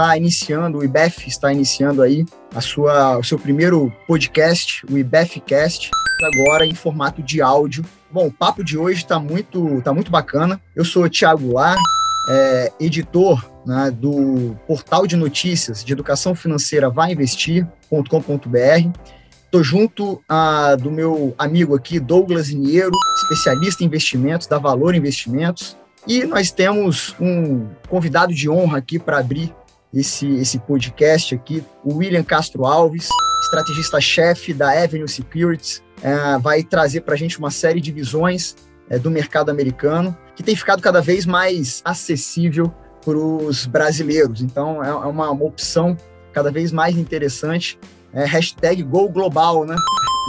está iniciando, o IBEF está iniciando aí a sua, o seu primeiro podcast, o IBEFcast, agora em formato de áudio. Bom, o papo de hoje está muito, tá muito bacana. Eu sou o Thiago Lar, é, editor né, do portal de notícias de educação financeira vainvestir.com.br. Estou junto a, do meu amigo aqui, Douglas Iniero, especialista em investimentos, da Valor Investimentos. E nós temos um convidado de honra aqui para abrir esse, esse podcast aqui, o William Castro Alves, estrategista-chefe da Avenue Securities, é, vai trazer para a gente uma série de visões é, do mercado americano, que tem ficado cada vez mais acessível para os brasileiros. Então, é, é uma, uma, opção cada vez mais interessante. É, hashtag Go Global, né?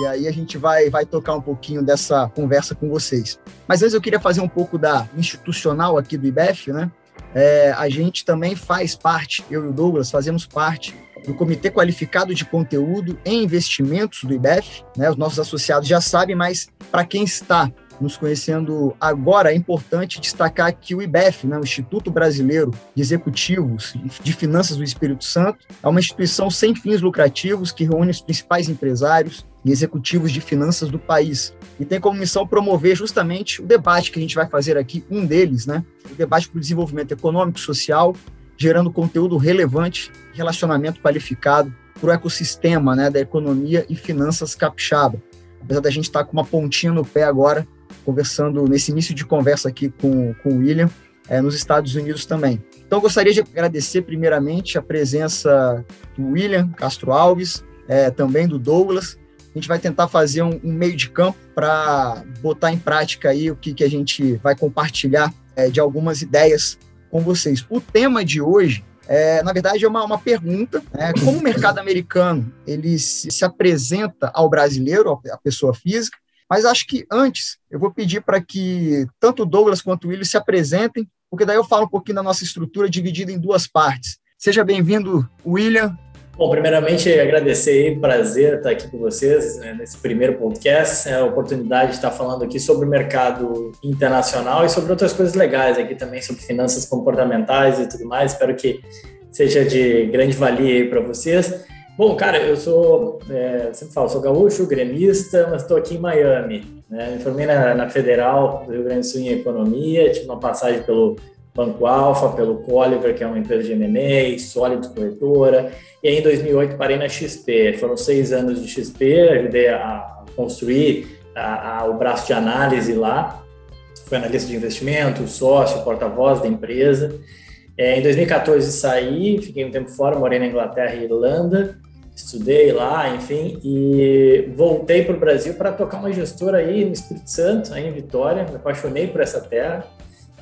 E aí a gente vai, vai tocar um pouquinho dessa conversa com vocês. Mas antes eu queria fazer um pouco da institucional aqui do IBEF, né? É, a gente também faz parte, eu e o Douglas fazemos parte do Comitê Qualificado de Conteúdo em Investimentos do IBEF. Né? Os nossos associados já sabem, mas para quem está nos conhecendo agora, é importante destacar que o IBEF, né, o Instituto Brasileiro de Executivos de Finanças do Espírito Santo, é uma instituição sem fins lucrativos que reúne os principais empresários e executivos de finanças do país e tem como missão promover justamente o debate que a gente vai fazer aqui, um deles, né, o debate para o desenvolvimento econômico e social, gerando conteúdo relevante, relacionamento qualificado para o ecossistema né, da economia e finanças capixaba. Apesar da gente estar com uma pontinha no pé agora conversando nesse início de conversa aqui com, com o William, é, nos Estados Unidos também. Então, gostaria de agradecer primeiramente a presença do William Castro Alves, é, também do Douglas. A gente vai tentar fazer um, um meio de campo para botar em prática aí o que, que a gente vai compartilhar é, de algumas ideias com vocês. O tema de hoje é, na verdade, é uma, uma pergunta. Né? Como o mercado americano ele se, se apresenta ao brasileiro, à pessoa física, mas acho que antes eu vou pedir para que tanto Douglas quanto o Willis se apresentem, porque daí eu falo um pouquinho da nossa estrutura dividida em duas partes. Seja bem-vindo, William. Bom, primeiramente agradecer, prazer estar aqui com vocês né, nesse primeiro podcast, é a oportunidade de estar falando aqui sobre o mercado internacional e sobre outras coisas legais aqui também, sobre finanças comportamentais e tudo mais. Espero que seja de grande valia para vocês. Bom, cara, eu sou, é, sempre falo, sou gaúcho, gremista, mas estou aqui em Miami. Né? Me formei na, na, Federal do Rio Grande do Sul em Economia, tive uma passagem pelo Banco Alfa, pelo Colliver, que é uma empresa de M&A, Sólido Corretora, e aí em 2008 parei na XP. Foram seis anos de XP, ajudei a construir a, a, o braço de análise lá, fui analista de investimento, sócio, porta-voz da empresa, é, em 2014 saí, fiquei um tempo fora, morei na Inglaterra e Irlanda, estudei lá, enfim, e voltei para o Brasil para tocar uma gestora aí no Espírito Santo, aí em Vitória, me apaixonei por essa terra.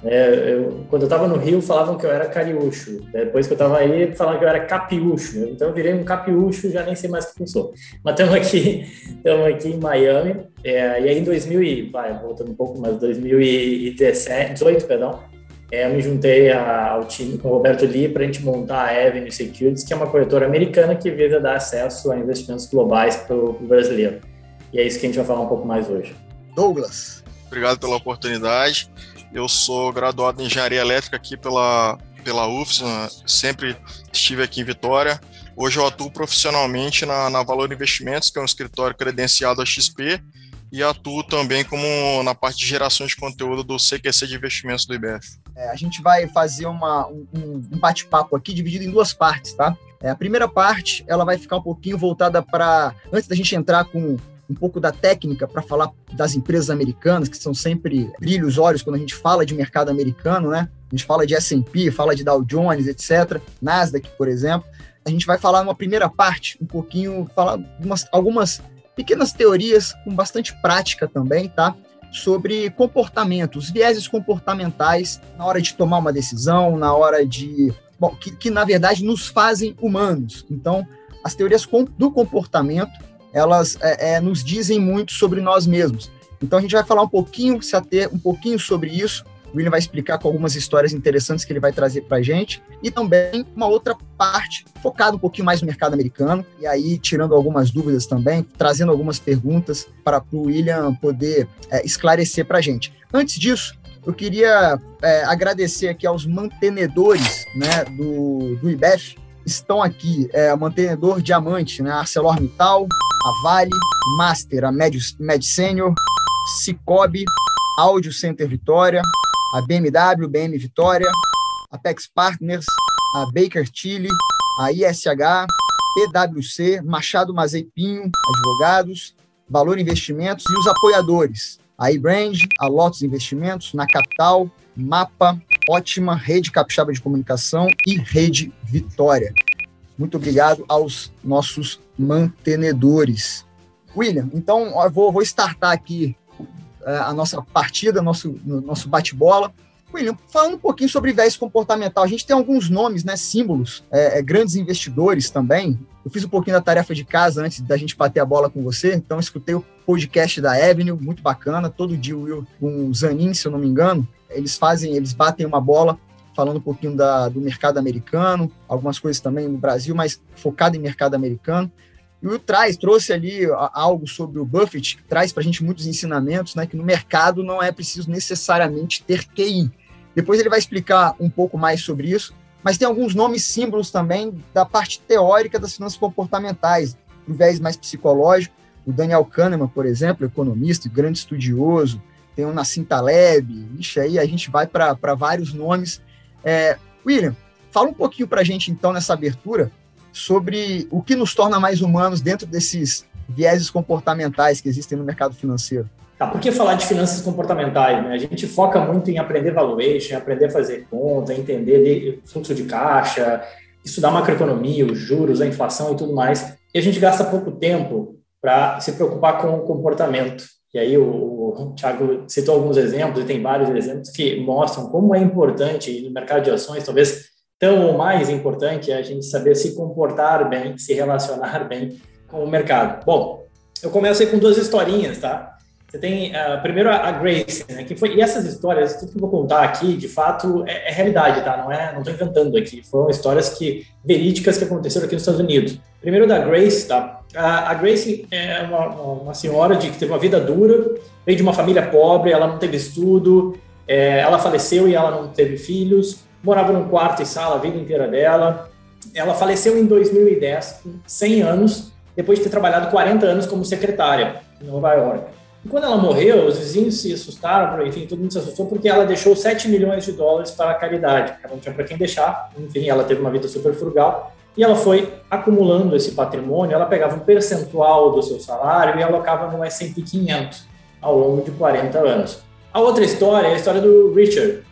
É, eu, quando eu estava no Rio, falavam que eu era cariúcho. Depois que eu estava aí, falavam que eu era capiúcho. Então eu virei um capiúcho, já nem sei mais o que eu sou. Mas estamos aqui, estamos aqui em Miami. É, e aí em 2000 e, vai, voltando um pouco, mas 2017, 18, perdão, é, eu me juntei a, ao time com o Roberto Lee para a gente montar a Avenue Securities, que é uma corretora americana que visa dar acesso a investimentos globais para o brasileiro. E é isso que a gente vai falar um pouco mais hoje. Douglas. Obrigado pela oportunidade. Eu sou graduado em Engenharia Elétrica aqui pela, pela UFS, sempre estive aqui em Vitória. Hoje eu atuo profissionalmente na, na Valor Investimentos, que é um escritório credenciado a XP, e atuo também como na parte de geração de conteúdo do CQC de investimentos do IBF. É, a gente vai fazer uma, um, um bate-papo aqui dividido em duas partes, tá? É, a primeira parte ela vai ficar um pouquinho voltada para antes da gente entrar com um pouco da técnica para falar das empresas americanas, que são sempre brilhos os olhos quando a gente fala de mercado americano, né? A gente fala de S&P, fala de Dow Jones, etc. Nasdaq, por exemplo. A gente vai falar numa primeira parte, um pouquinho, falar umas, algumas pequenas teorias com bastante prática também, tá? Sobre comportamentos, vieses comportamentais na hora de tomar uma decisão, na hora de. Bom, que, que na verdade nos fazem humanos. Então, as teorias do comportamento, elas é, é, nos dizem muito sobre nós mesmos. Então, a gente vai falar um pouquinho, se ater um pouquinho sobre isso o William vai explicar com algumas histórias interessantes que ele vai trazer para a gente. E também uma outra parte focada um pouquinho mais no mercado americano. E aí, tirando algumas dúvidas também, trazendo algumas perguntas para o William poder é, esclarecer para a gente. Antes disso, eu queria é, agradecer aqui aos mantenedores né, do, do IBEF. Estão aqui é, mantenedor diamante, né, ArcelorMittal, a Vale, Master, a Med, Med Senior, Cicobi, Audio Center Vitória, a BMW, BM Vitória, a Pex Partners, a Baker Tilly, a ISH, PwC, Machado Mazei Pinho, advogados, Valor Investimentos e os apoiadores, a eBrand, a Lotus Investimentos, Na Capital, Mapa, Ótima, Rede Capixaba de Comunicação e Rede Vitória. Muito obrigado aos nossos mantenedores. William, então eu vou, vou startar aqui a nossa partida, nosso, nosso bate-bola. William, falando um pouquinho sobre viés comportamental, a gente tem alguns nomes, né, símbolos, é, é, grandes investidores também. Eu fiz um pouquinho da tarefa de casa antes da gente bater a bola com você, então escutei o podcast da Avenue, muito bacana, todo dia o Will com o Zanin, se eu não me engano, eles fazem, eles batem uma bola falando um pouquinho da, do mercado americano, algumas coisas também no Brasil, mas focado em mercado americano. E o traz, trouxe ali algo sobre o Buffett, que traz para a gente muitos ensinamentos, né? Que no mercado não é preciso necessariamente ter QI. Depois ele vai explicar um pouco mais sobre isso, mas tem alguns nomes símbolos também da parte teórica das finanças comportamentais, um viés mais psicológico. O Daniel Kahneman, por exemplo, economista, grande estudioso, tem o Nassim Taleb, ixi, aí a gente vai para vários nomes. É, William, fala um pouquinho para a gente, então, nessa abertura, sobre o que nos torna mais humanos dentro desses vieses comportamentais que existem no mercado financeiro. Tá, por que falar de finanças comportamentais? Né? A gente foca muito em aprender valuation, aprender a fazer conta, entender fluxo de caixa, estudar macroeconomia, os juros, a inflação e tudo mais. E a gente gasta pouco tempo para se preocupar com o comportamento. E aí o, o Thiago citou alguns exemplos, e tem vários exemplos que mostram como é importante no mercado de ações, talvez tão ou mais importante, a gente saber se comportar bem, se relacionar bem com o mercado. Bom, eu começo aí com duas historinhas, tá? Você tem, uh, primeiro, a Grace, né? Que foi, e essas histórias, tudo que eu vou contar aqui, de fato, é, é realidade, tá? Não é, não estou inventando aqui. Foram histórias que verídicas que aconteceram aqui nos Estados Unidos. Primeiro, da Grace, tá? A, a Grace é uma, uma, senhora de, que teve uma vida dura, veio de uma família pobre, ela não teve estudo, é, ela faleceu e ela não teve filhos, morava num quarto e sala a vida inteira dela. Ela faleceu em 2010, com 100 anos, depois de ter trabalhado 40 anos como secretária em Nova York. E quando ela morreu, os vizinhos se assustaram, enfim, todo mundo se assustou porque ela deixou 7 milhões de dólares para a caridade. Ela não tinha para quem deixar, enfim, ela teve uma vida super frugal. E ela foi acumulando esse patrimônio, ela pegava um percentual do seu salário e alocava no S&P 500 ao longo de 40 anos. A outra história é a história do Richard.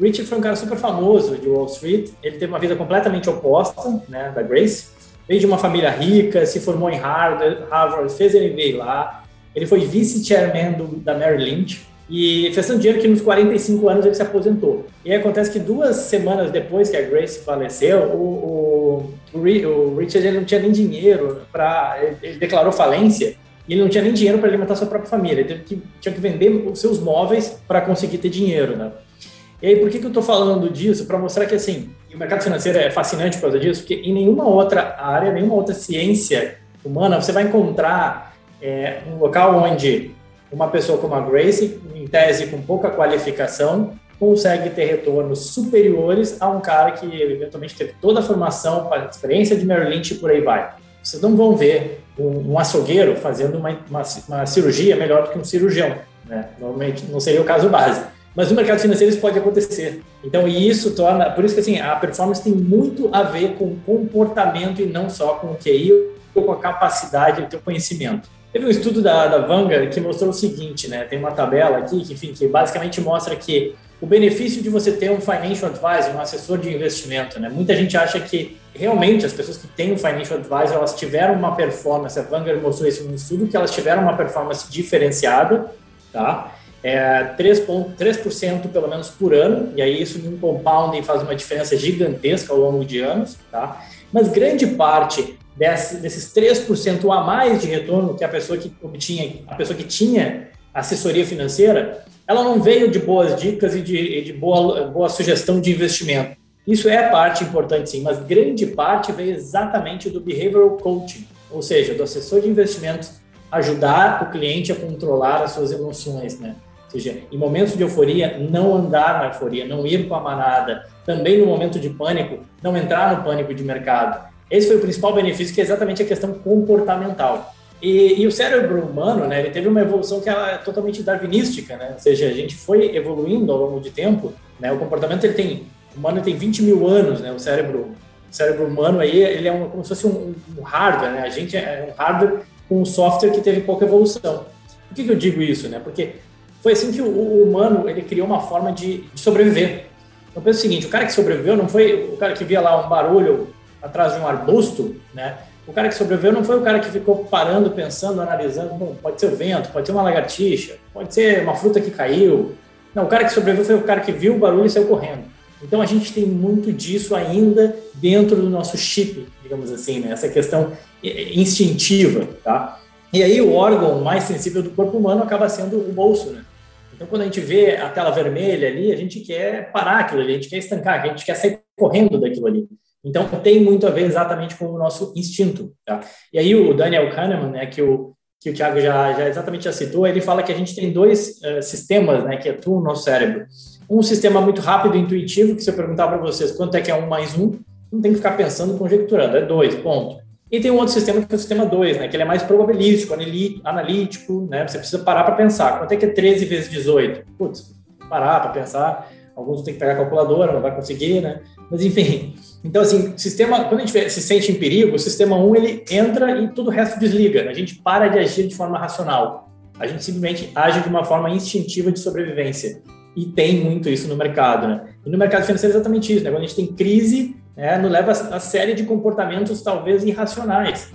Richard foi um cara super famoso de Wall Street, ele teve uma vida completamente oposta né, da Grace, veio de uma família rica, se formou em Harvard, Harvard fez MBA lá, ele foi vice-chairman da Merrill Lynch e fez tanto dinheiro que nos 45 anos ele se aposentou. E acontece que duas semanas depois que a Grace faleceu, o, o, o Richard ele não tinha nem dinheiro para. Ele declarou falência e ele não tinha nem dinheiro para alimentar sua própria família. Ele que, tinha que vender os seus móveis para conseguir ter dinheiro, né? E aí, por que, que eu estou falando disso? Para mostrar que, assim, o mercado financeiro é fascinante por causa disso, porque em nenhuma outra área, nenhuma outra ciência humana, você vai encontrar é um local onde uma pessoa como a Grace, em tese com pouca qualificação, consegue ter retornos superiores a um cara que eventualmente teve toda a formação, a experiência de Merrill Lynch e por aí vai. Vocês não vão ver um, um açougueiro fazendo uma, uma, uma, cirurgia melhor do que um cirurgião. Né? Normalmente não seria o caso base. Mas no mercado financeiro isso pode acontecer. Então, isso torna. Por isso que assim, a performance tem muito a ver com comportamento e não só com o QI ou com a capacidade de ter conhecimento. Teve um estudo da, da Vanguard que mostrou o seguinte, né? Tem uma tabela aqui que, enfim, que basicamente mostra que o benefício de você ter um financial advisor, um assessor de investimento, né? Muita gente acha que realmente as pessoas que têm um financial advisor, elas tiveram uma performance, a Vanguard mostrou isso no estudo, que elas tiveram uma performance diferenciada, tá? É 3%, 3% pelo menos por ano, e aí isso num compounding faz uma diferença gigantesca ao longo de anos, tá? Mas grande parte desse, desses 3% a mais de retorno que a pessoa que obtinha, a pessoa que tinha assessoria financeira, ela não veio de boas dicas e de, de boa, boa sugestão de investimento. Isso é parte importante, sim, mas grande parte veio exatamente do behavioral coaching, ou seja, do assessor de investimentos ajudar o cliente a controlar as suas emoções, né? Ou seja, em momentos de euforia, não andar na euforia, não ir com a manada. Também no momento de pânico, não entrar no pânico de mercado. Esse foi o principal benefício, que é exatamente a questão comportamental. E, e, o cérebro humano, né, ele teve uma evolução que é totalmente darwinística, né? Ou seja, a gente foi evoluindo ao longo de tempo, né? O comportamento ele tem, o humano tem 20 mil anos, né? O cérebro, o cérebro humano aí, ele é um, como se fosse um, um hardware, né? A gente é um hardware com um software que teve pouca evolução. Por que, que eu digo isso, né? Porque foi assim que o, humano ele criou uma forma de, de sobreviver. Então pensa o seguinte, o cara que sobreviveu não foi o cara que via lá um barulho atrás de um arbusto, né? O cara que sobreviveu não foi o cara que ficou parando, pensando, analisando, bom, pode ser o vento, pode ser uma lagartixa, pode ser uma fruta que caiu. Não, o cara que sobreviveu foi o cara que viu o barulho e saiu correndo. Então a gente tem muito disso ainda dentro do nosso chip, digamos assim, né? Essa questão instintiva, tá? E aí o órgão mais sensível do corpo humano acaba sendo o bolso, né? Então quando a gente vê a tela vermelha ali, a gente quer parar aquilo ali, a gente quer estancar, a gente quer sair correndo daquilo ali. Então, tem muito a ver exatamente com o nosso instinto. Tá? E aí, o Daniel Kahneman, né, que o, que o Thiago já, já exatamente já citou, ele fala que a gente tem dois uh, sistemas né, que atuam no nosso cérebro. Um sistema muito rápido e intuitivo, que se eu perguntar para vocês quanto é que é um mais um, não tem que ficar pensando, conjecturando, é dois, ponto. E tem um outro sistema que é o sistema 2, né, que ele é mais probabilístico, analítico, né, você precisa parar para pensar. Quanto é que é 13 vezes 18? Putz, parar para pensar. Alguns têm que pegar a calculadora, não vai conseguir, né? Mas enfim, então, assim, sistema, quando a gente se sente em perigo, o sistema 1 ele entra e todo o resto desliga. A gente para de agir de forma racional. A gente simplesmente age de uma forma instintiva de sobrevivência. E tem muito isso no mercado, né? E no mercado financeiro é exatamente isso, né? Quando a gente tem crise, né, nos leva a, série de comportamentos talvez irracionais.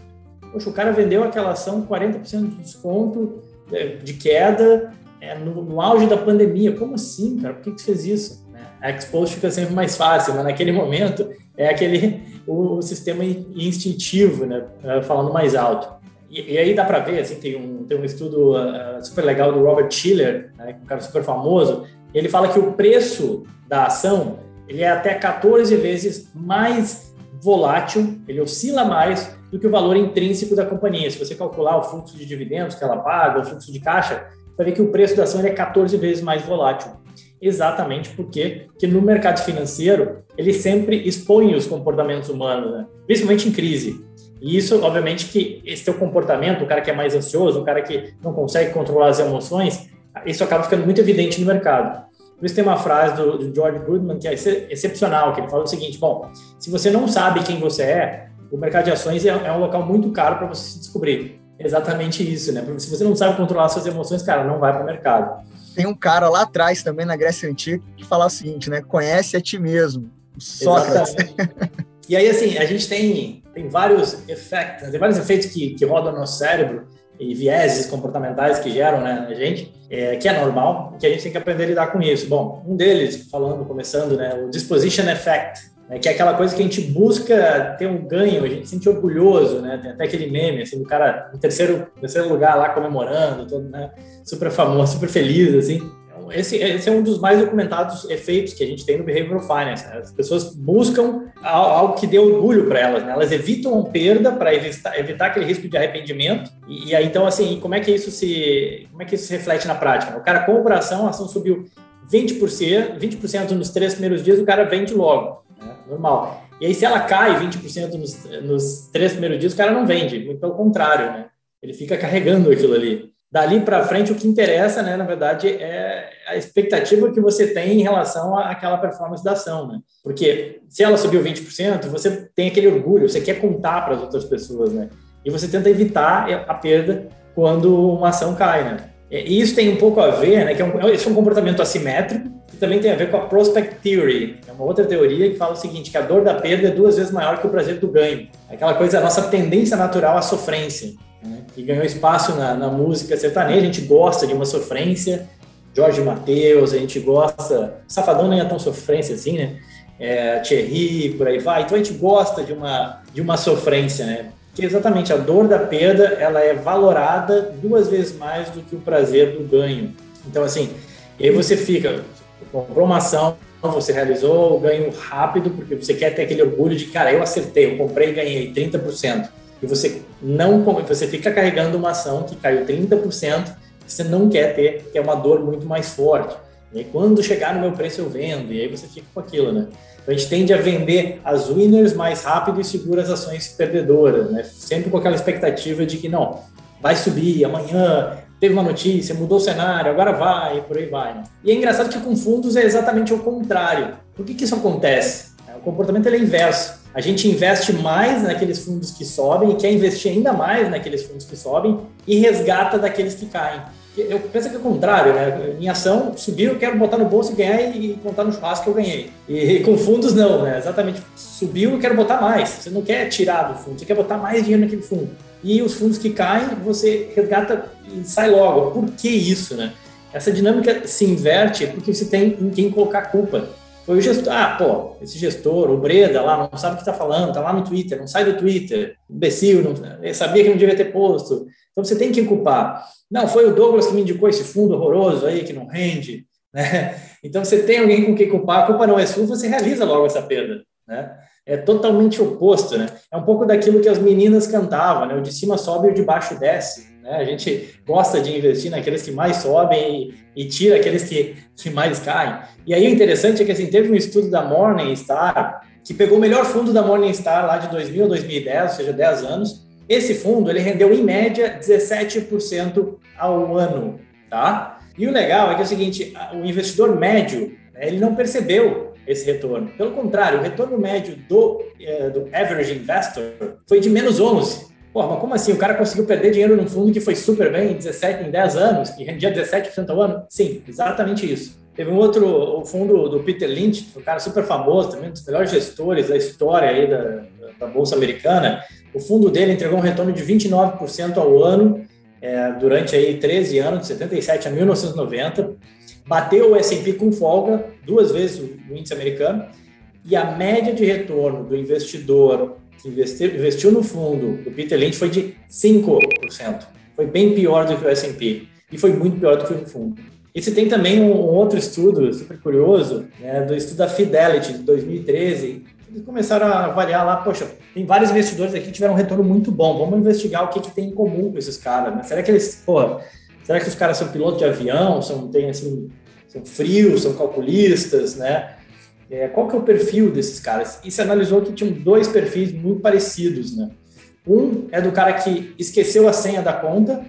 Poxa, o cara vendeu aquela ação 40% de desconto, é, de queda, é, no, no, auge da pandemia. Como assim, cara? Por que, que fez isso? Né? A expost fica sempre mais fácil, mas naquele momento é aquele o, o sistema instintivo, né? É, falando mais alto. E, e aí dá para ver, assim, tem um, tem um estudo uh, super legal do Robert Schiller, né, um cara super famoso. Ele fala que o preço da ação ele é até 14 vezes mais volátil, ele oscila mais do que o valor intrínseco da companhia. Se você calcular o fluxo de dividendos que ela paga, o fluxo de caixa, vai ver que o preço da ação é 14 vezes mais volátil exatamente porque que no mercado financeiro ele sempre expõe os comportamentos humanos, né? principalmente em crise. E isso, obviamente, que esse teu comportamento, o cara que é mais ansioso, o cara que não consegue controlar as emoções, isso acaba ficando muito evidente no mercado. Por isso tem uma frase do, do George Goodman que é excepcional, que ele fala o seguinte, bom, se você não sabe quem você é, o mercado de ações é, é um local muito caro para você se descobrir. Exatamente isso, né? Porque se você não sabe controlar suas emoções, cara, não vai para o mercado. Tem um cara lá atrás também na Grécia Antiga que fala o seguinte, né? Conhece a ti mesmo. Sócrates. e aí, assim, a gente tem, tem vários efeitos, tem vários efeitos que, que rodam no nosso cérebro e vieses comportamentais que geram né, gente, é, que é normal, que a gente tem que aprender a lidar com isso. Bom, um deles, falando, começando, né, o disposition effect, né, que é aquela coisa que a gente busca ter um ganho, a gente se sente orgulhoso, né? Tem até aquele meme, assim, do cara em terceiro, terceiro lugar lá comemorando, todo, né, super famoso, super feliz, assim. Esse, esse, é um dos mais documentados efeitos que a gente tem no Behavioral Finance. Né? As pessoas buscam algo que dê orgulho para elas, né? Elas evitam perda para evitar, evitar, aquele risco de arrependimento. E, e, aí, então, assim, como é que isso se, como é que isso se reflete na prática? O cara compra a ação, a ação subiu 20%, 20% nos três primeiros dias, o cara vende logo normal. E aí, se ela cai 20% nos, nos três primeiros dias, o cara não vende, muito pelo contrário, né? Ele fica carregando aquilo ali. Dali para frente, o que interessa, né, na verdade, é a expectativa que você tem em relação àquela performance da ação, né? Porque se ela subiu 20%, você tem aquele orgulho, você quer contar para as outras pessoas, né? E você tenta evitar a perda quando uma ação cai, né? E isso tem um pouco a ver, né, que é um, esse é um comportamento assimétrico, que também tem a ver com a Prospect Theory, é uma outra teoria que fala o seguinte, que a dor da perda é duas vezes maior que o prazer do ganho. Aquela coisa, a nossa tendência natural à sofrência, né, que ganhou espaço na, na música sertaneja, a gente gosta de uma sofrência, Jorge Mateus, a gente gosta, Safadão nem é tão sofrência assim, né, é, Thierry, por aí vai, então a gente gosta de uma, de uma sofrência, né, que exatamente a dor da perda ela é valorada duas vezes mais do que o prazer do ganho. Então, assim, e aí você fica, comprou uma ação, você realizou o ganho rápido, porque você quer ter aquele orgulho de, cara, eu acertei, eu comprei e ganhei 30%. E você não, você fica carregando uma ação que caiu 30%, você não quer ter, que é uma dor muito mais forte. E aí, quando chegar no meu preço, eu vendo, e aí você fica com aquilo, né? Então, a gente tende a vender as winners mais rápido e segura as ações perdedoras, né? Sempre com aquela expectativa de que, não, vai subir amanhã, teve uma notícia, mudou o cenário, agora vai, e por aí vai. Né? E é engraçado que com fundos é exatamente o contrário. Por que, que isso acontece? O comportamento é inverso. A gente investe mais naqueles fundos que sobem e quer investir ainda mais naqueles fundos que sobem e resgata daqueles que caem. Eu penso que é o contrário, né? Minha ação subiu, eu quero botar no bolso e ganhar e contar no churrasco que eu ganhei. E com fundos, não, né? Exatamente. Subiu, eu quero botar mais. Você não quer tirar do fundo, você quer botar mais dinheiro naquele fundo e os fundos que caem, você resgata e sai logo. Por que isso, né? Essa dinâmica se inverte porque você tem em quem colocar culpa. Foi o gestor, ah, pô, esse gestor, o Breda lá, não sabe o que está falando, tá lá no Twitter, não sai do Twitter, imbecil, não, sabia que não devia ter posto. Então você tem que culpar. Não, foi o Douglas que me indicou esse fundo horroroso aí que não rende. Né? Então você tem alguém com quem culpar, a culpa não é sua, você realiza logo essa perda. Né? é totalmente oposto, né? É um pouco daquilo que as meninas cantavam, né? O de cima sobe e o de baixo desce, né? A gente gosta de investir naqueles que mais sobem e, e tira aqueles que, que mais caem. E aí o interessante é que assim, teve um estudo da Morningstar que pegou o melhor fundo da Morningstar lá de 2000 a 2010, ou seja, 10 anos. Esse fundo, ele rendeu em média 17% ao ano, tá? E o legal é que é o seguinte, o investidor médio, né, ele não percebeu esse retorno. Pelo contrário, o retorno médio do, é, do average investor foi de menos 11. Pô, mas como assim? O cara conseguiu perder dinheiro num fundo que foi super bem em 17, em 10 anos, que rendia 17% ao ano? Sim, exatamente isso. Teve um outro o fundo do Peter Lynch, um cara super famoso, também um dos melhores gestores da história aí da, da Bolsa Americana. O fundo dele entregou um retorno de 29% ao ano é, durante aí 13 anos, de 77 a 1990 bateu o S&P com folga, duas vezes o índice americano, e a média de retorno do investidor que investiu, investiu no fundo do Peter Lynch foi de 5%. Foi bem pior do que o S&P e foi muito pior do que o fundo. E você tem também um, outro estudo super curioso, né, do estudo da Fidelity de 2013. Eles começaram a avaliar lá, poxa, tem vários investidores aqui que tiveram um retorno muito bom. Vamos investigar o que, que tem em comum com esses caras. Né? Será que eles, porra, Será que os caras são pilotos de avião, são, tem, assim, são frios, são calculistas, né? É, qual que é o perfil desses caras? E se analisou que tinham dois perfis muito parecidos, né? Um é do cara que esqueceu a senha da conta,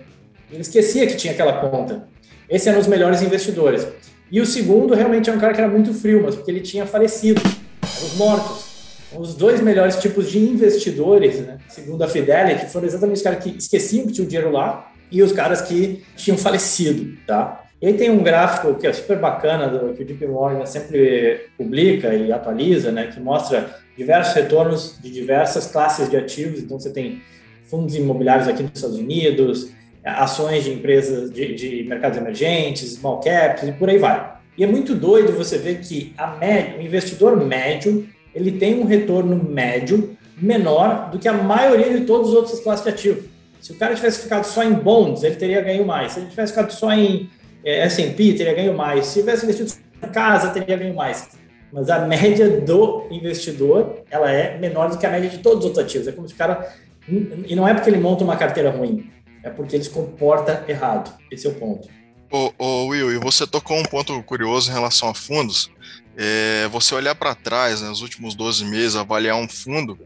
ele esquecia que tinha aquela conta. Esse era um dos melhores investidores. E o segundo realmente é um cara que era muito frio, mas porque ele tinha falecido, os mortos. Os dois melhores tipos de investidores, né, segundo a Fidelity, foram exatamente os caras que esqueciam que tinha o dinheiro lá e os caras que tinham falecido, tá? E aí tem um gráfico que é super bacana, do, que o JP Morgan sempre publica e atualiza, né, que mostra diversos retornos de diversas classes de ativos. Então, você tem fundos imobiliários aqui nos Estados Unidos, ações de empresas de, de mercados emergentes, small caps e por aí vai. E é muito doido você ver que a média, o investidor médio ele tem um retorno médio menor do que a maioria de todas as outras classes de ativos. Se o cara tivesse ficado só em bonds, ele teria ganho mais. Se ele tivesse ficado só em é, S&P, teria ganho mais. Se tivesse investido em casa, teria ganho mais. Mas a média do investidor, ela é menor do que a média de todos os outros ativos. É como se o cara... E não é porque ele monta uma carteira ruim, é porque ele se comporta errado. Esse é o ponto. Ô, ô Will, e você tocou um ponto curioso em relação a fundos. É, você olhar para trás, né, nos últimos 12 meses, avaliar um fundo,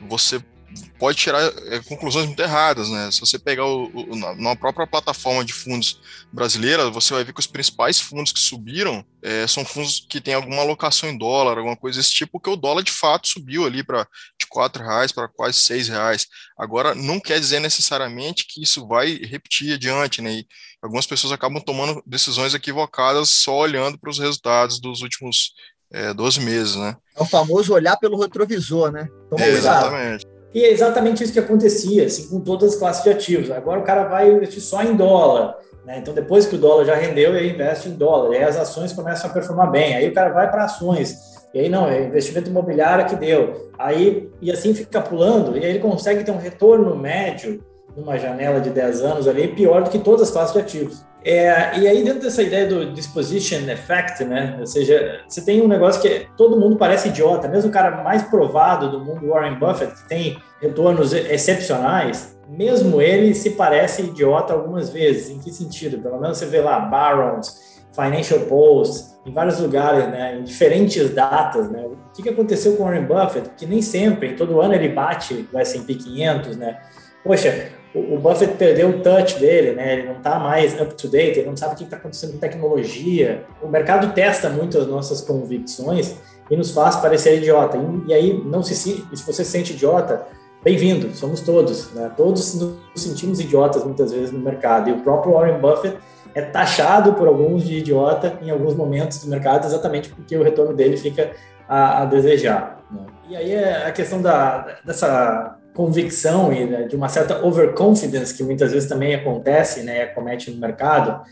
você pode tirar é, conclusões muito erradas, né? Se você pegar o, o, na própria plataforma de fundos brasileira, você vai ver que os principais fundos que subiram é, são fundos que têm alguma alocação em dólar, alguma coisa desse tipo, porque o dólar de fato subiu ali para de quatro reais para quase seis reais. Agora, não quer dizer necessariamente que isso vai repetir adiante, né? E algumas pessoas acabam tomando decisões equivocadas só olhando para os resultados dos últimos é, 12 meses, né? É o famoso olhar pelo retrovisor, né? é, exatamente. E é exatamente isso que acontecia, assim, com todas as classes de ativos. Agora o cara vai investir só em dólar, né? Então, depois que o dólar já rendeu, ele investe em dólar. E aí as ações começam a performar bem. Aí o cara vai para ações. E aí, não, é investimento imobiliário que deu. Aí, e assim fica pulando. E aí ele consegue ter um retorno médio numa janela de 10 anos ali pior do que todas as classes de ativos. É, e aí, dentro dessa ideia do disposition effect, né? Ou seja, você tem um negócio que todo mundo parece idiota, mesmo o cara mais provado do mundo, Warren Buffett, que tem retornos excepcionais, mesmo ele se parece idiota algumas vezes. Em que sentido? Pelo menos você vê lá Barron's, Financial Post, em vários lugares, né, em diferentes datas, né? O que aconteceu com Warren Buffett? Que nem sempre, todo ano ele bate o S&P 500, né? Poxa, o, Buffett perdeu o touch dele, né? Ele não está mais up to date, ele não sabe o que está acontecendo com tecnologia. O mercado testa muito as nossas convicções e nos faz parecer idiota. E, e aí, não se se você se sente idiota, bem-vindo, somos todos, né? Todos nos sentimos idiotas muitas vezes no mercado. E o próprio Warren Buffett é taxado por alguns de idiota em alguns momentos do mercado, exatamente porque o retorno dele fica a, a desejar. Né? E aí é a questão da, dessa convicção e né, de uma certa overconfidence que muitas vezes também acontece, né, acomete no mercado,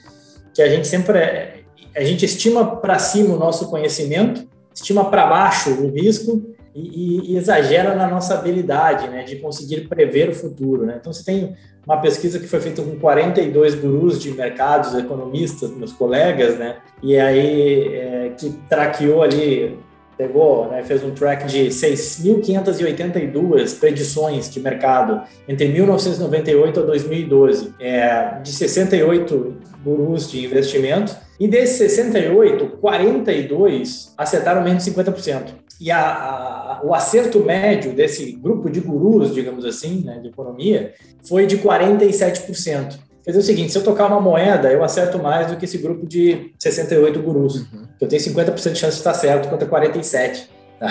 que a gente sempre a gente estima para cima o nosso conhecimento, estima para baixo o risco e, e, exagera na nossa habilidade, né, de conseguir prever o futuro, né? Então você tem uma pesquisa que foi feita com 42 gurus de mercados, economistas, meus colegas, né? E aí é, que traqueou ali, pegou, né, fez um track de 6.582 predições de mercado entre 1998 a 2012, é, de 68 gurus de investimento. E desses 68, 42 acertaram menos de 50%. E a, a, o acerto médio desse grupo de gurus, digamos assim, né, de economia, foi de 47%. Quer dizer o seguinte, se eu tocar uma moeda, eu acerto mais do que esse grupo de 68 gurus. Uhum. Eu tenho 50% de chance de estar certo contra 47%. Tá?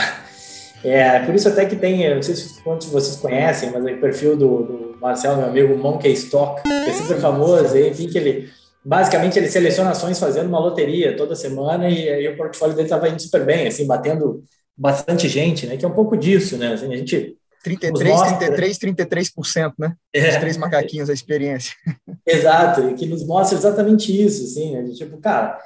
É, por isso até que tem, não sei se quantos vocês conhecem, mas o perfil do, do Marcelo, meu amigo Monkey Stock, que é super famoso, enfim, que ele basicamente ele seleciona ações fazendo uma loteria toda semana e, e o portfólio dele estava indo super bem, assim, batendo bastante gente, né? Que é um pouco disso, né? Assim, a gente 33, mostra... 33, 33%, né? É. Os três macaquinhos a experiência. Exato, e que nos mostra exatamente isso, assim, né? tipo, cara,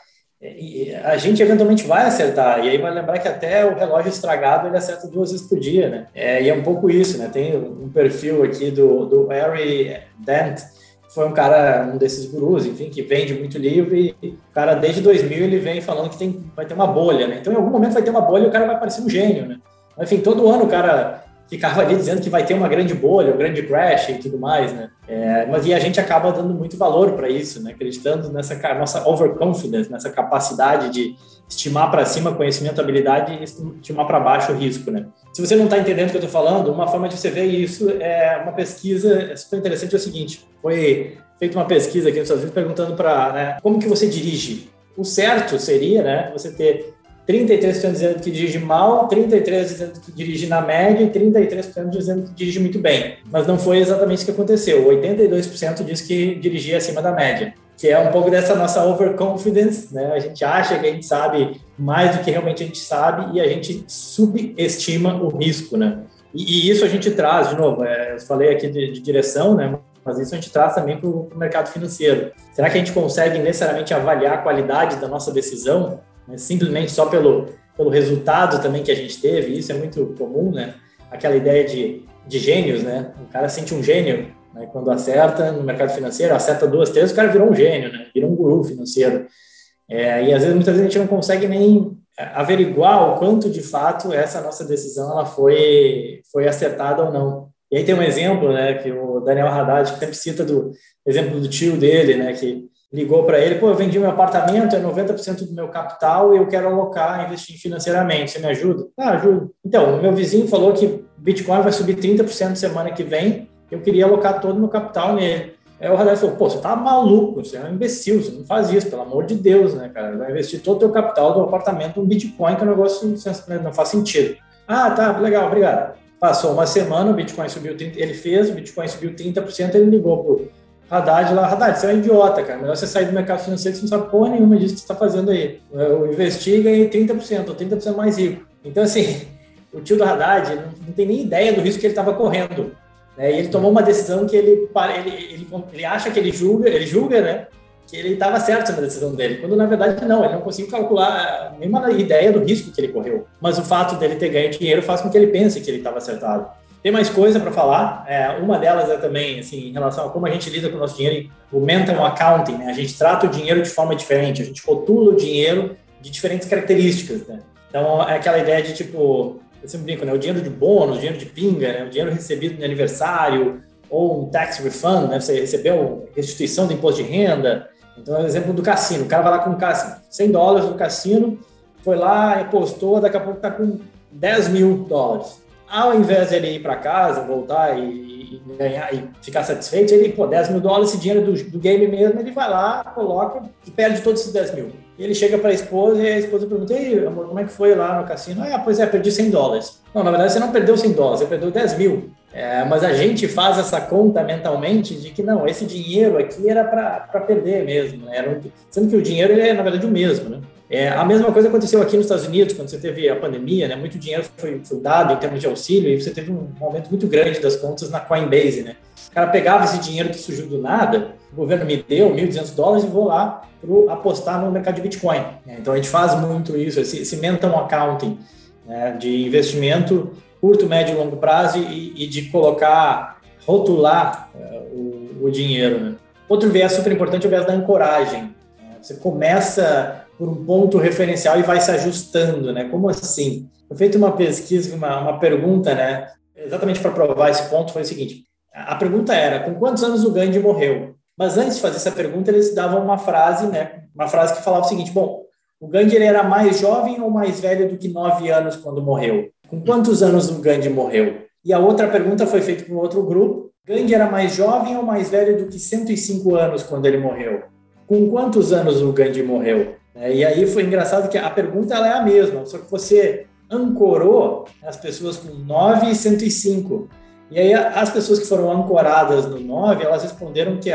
a gente eventualmente vai acertar, e aí vai lembrar que até o relógio estragado ele acerta duas vezes por dia, né? É, e é um pouco isso, né? Tem um perfil aqui do, do Harry Dent, foi um cara, um desses gurus, enfim, que vende muito livro e o cara desde 2000 ele vem falando que tem, vai ter uma bolha, né? Então em algum momento vai ter uma bolha e o cara vai parecer um gênio, né? Enfim, todo ano o cara ficava ali dizendo que vai ter uma grande bolha, um grande crash e tudo mais, né? É, mas e a gente acaba dando muito valor para isso, né? Acreditando nessa nossa overconfidence, nessa capacidade de estimar para cima conhecimento, habilidade e estimar para baixo o risco, né? Se você não está entendendo o que eu estou falando, uma forma de você ver isso é uma pesquisa super interessante é o seguinte: foi feita uma pesquisa aqui nos Estados Unidos perguntando para né, como que você dirige. O certo seria, né, você ter 33% dizendo que dirige mal, 33% dizendo que dirige na média e 33% dizendo que dirige muito bem. Mas não foi exatamente isso que aconteceu. 82% diz que dirigia acima da média que é um pouco dessa nossa overconfidence, né? A gente acha que a gente sabe mais do que realmente a gente sabe e a gente subestima o risco, né? E, e isso a gente traz, de novo, é, eu falei aqui de, de, direção, né? Mas isso a gente traz também para o mercado financeiro. Será que a gente consegue necessariamente avaliar a qualidade da nossa decisão, né? simplesmente só pelo, pelo resultado também que a gente teve? Isso é muito comum, né? Aquela ideia de, de gênios, né? O cara sente um gênio né? Quando acerta no mercado financeiro, acerta duas, três, o cara virou um gênio, né? virou um guru financeiro. É, e às vezes, muitas vezes, a gente não consegue nem averiguar o quanto de fato essa nossa decisão ela foi, foi acertada ou não. E aí tem um exemplo, né, que o Daniel Haddad sempre cita do exemplo do tio dele, né, que ligou para ele, pô, eu vendi meu apartamento, é 90% do meu capital e eu quero alocar, investir financeiramente, você me ajuda? Ah, ajudo. Então, o meu vizinho falou que Bitcoin vai subir 30% semana que vem eu queria alocar todo o meu capital nele. Aí o Radar falou, pô, você tá maluco, você é um imbecil, você não faz isso, pelo amor de Deus, né, cara? Vai investir todo o teu capital do apartamento no Bitcoin, que é um negócio né, não faz sentido. Ah, tá, legal, obrigado. Passou uma semana, o Bitcoin subiu 30%, ele fez, o Bitcoin subiu 30%, ele ligou pro Haddad lá, Haddad, você é um idiota, cara, melhor você sair do mercado financeiro, você não sabe porra nenhuma disso que você está fazendo aí. Eu e ganhei 30%, ou 30% mais rico. Então, assim, o tio do Haddad não, não tem nem ideia do risco que ele estava correndo. Né? E ele tomou uma decisão que ele, ele, ele, ele acha que ele julga, ele julga, né? Que ele estava certo na decisão dele, quando na verdade não, ele não conseguiu calcular nenhuma ideia do risco que ele correu. Mas o fato dele ter ganho dinheiro faz com que ele pense que ele estava acertado. Tem mais coisa para falar. É, uma delas é também assim, em relação a como a gente lida com o nosso dinheiro, o mental accounting. Né? A gente trata o dinheiro de forma diferente, a gente rotula o dinheiro de diferentes características. Né? Então, é aquela ideia de tipo, eu sempre brinco, né? O dinheiro de bônus, o dinheiro de pinga, né? O dinheiro recebido no aniversário, ou um tax refund, né? Você recebeu restituição do imposto de renda. Então, é o exemplo do cassino. O cara vai lá com 100 dólares no cassino, foi lá, apostou, daqui a pouco está com 10 mil dólares. Ao invés de ele ir para casa, voltar e, e, ganhar e ficar satisfeito, ele, pô, 10 mil dólares, esse dinheiro do, do game mesmo, ele vai lá, coloca e perde todos esses 10 mil. E ele chega para a esposa e a esposa pergunta: Ei, amor, como é que foi lá no cassino? Ah, pois é, perdi 100 dólares. Não, na verdade você não perdeu 100 dólares, você perdeu 10 mil. É, mas a gente faz essa conta mentalmente de que não, esse dinheiro aqui era para perder mesmo, né? Era sendo que o dinheiro ele é, na verdade, o mesmo. Né? É, a mesma coisa aconteceu aqui nos Estados Unidos, quando você teve a pandemia, né? muito dinheiro foi, foi dado em termos de auxílio e você teve um aumento muito grande das contas na Coinbase. Né? O cara pegava esse dinheiro que surgiu do nada, o governo me deu 1.200 dólares e vou lá apostar no mercado de Bitcoin. Então a gente faz muito isso, esse, esse mental accounting né? de investimento curto, médio e longo prazo e, e de colocar, rotular uh, o, o, dinheiro. Né? Outro viés super importante é o viés da ancoragem. Né? Você começa por um ponto referencial e vai se ajustando, né? Como assim? Eu feito uma pesquisa, uma, uma pergunta, né? Exatamente para provar esse ponto foi o seguinte: a pergunta era com quantos anos o Gandhi morreu? Mas antes de fazer essa pergunta, eles davam uma frase, né? Uma frase que falava o seguinte: bom, o Gandhi era mais jovem ou mais velho do que nove anos quando morreu? Com quantos anos o Gandhi morreu? E a outra pergunta foi feita para um outro grupo. Gandhi era mais jovem ou mais velho do que 105 anos quando ele morreu? Com quantos anos o Gandhi morreu? É, e aí foi engraçado que a pergunta é a mesma, só que você ancorou as pessoas com 9 e 105. E aí as pessoas que foram ancoradas no 9, elas responderam que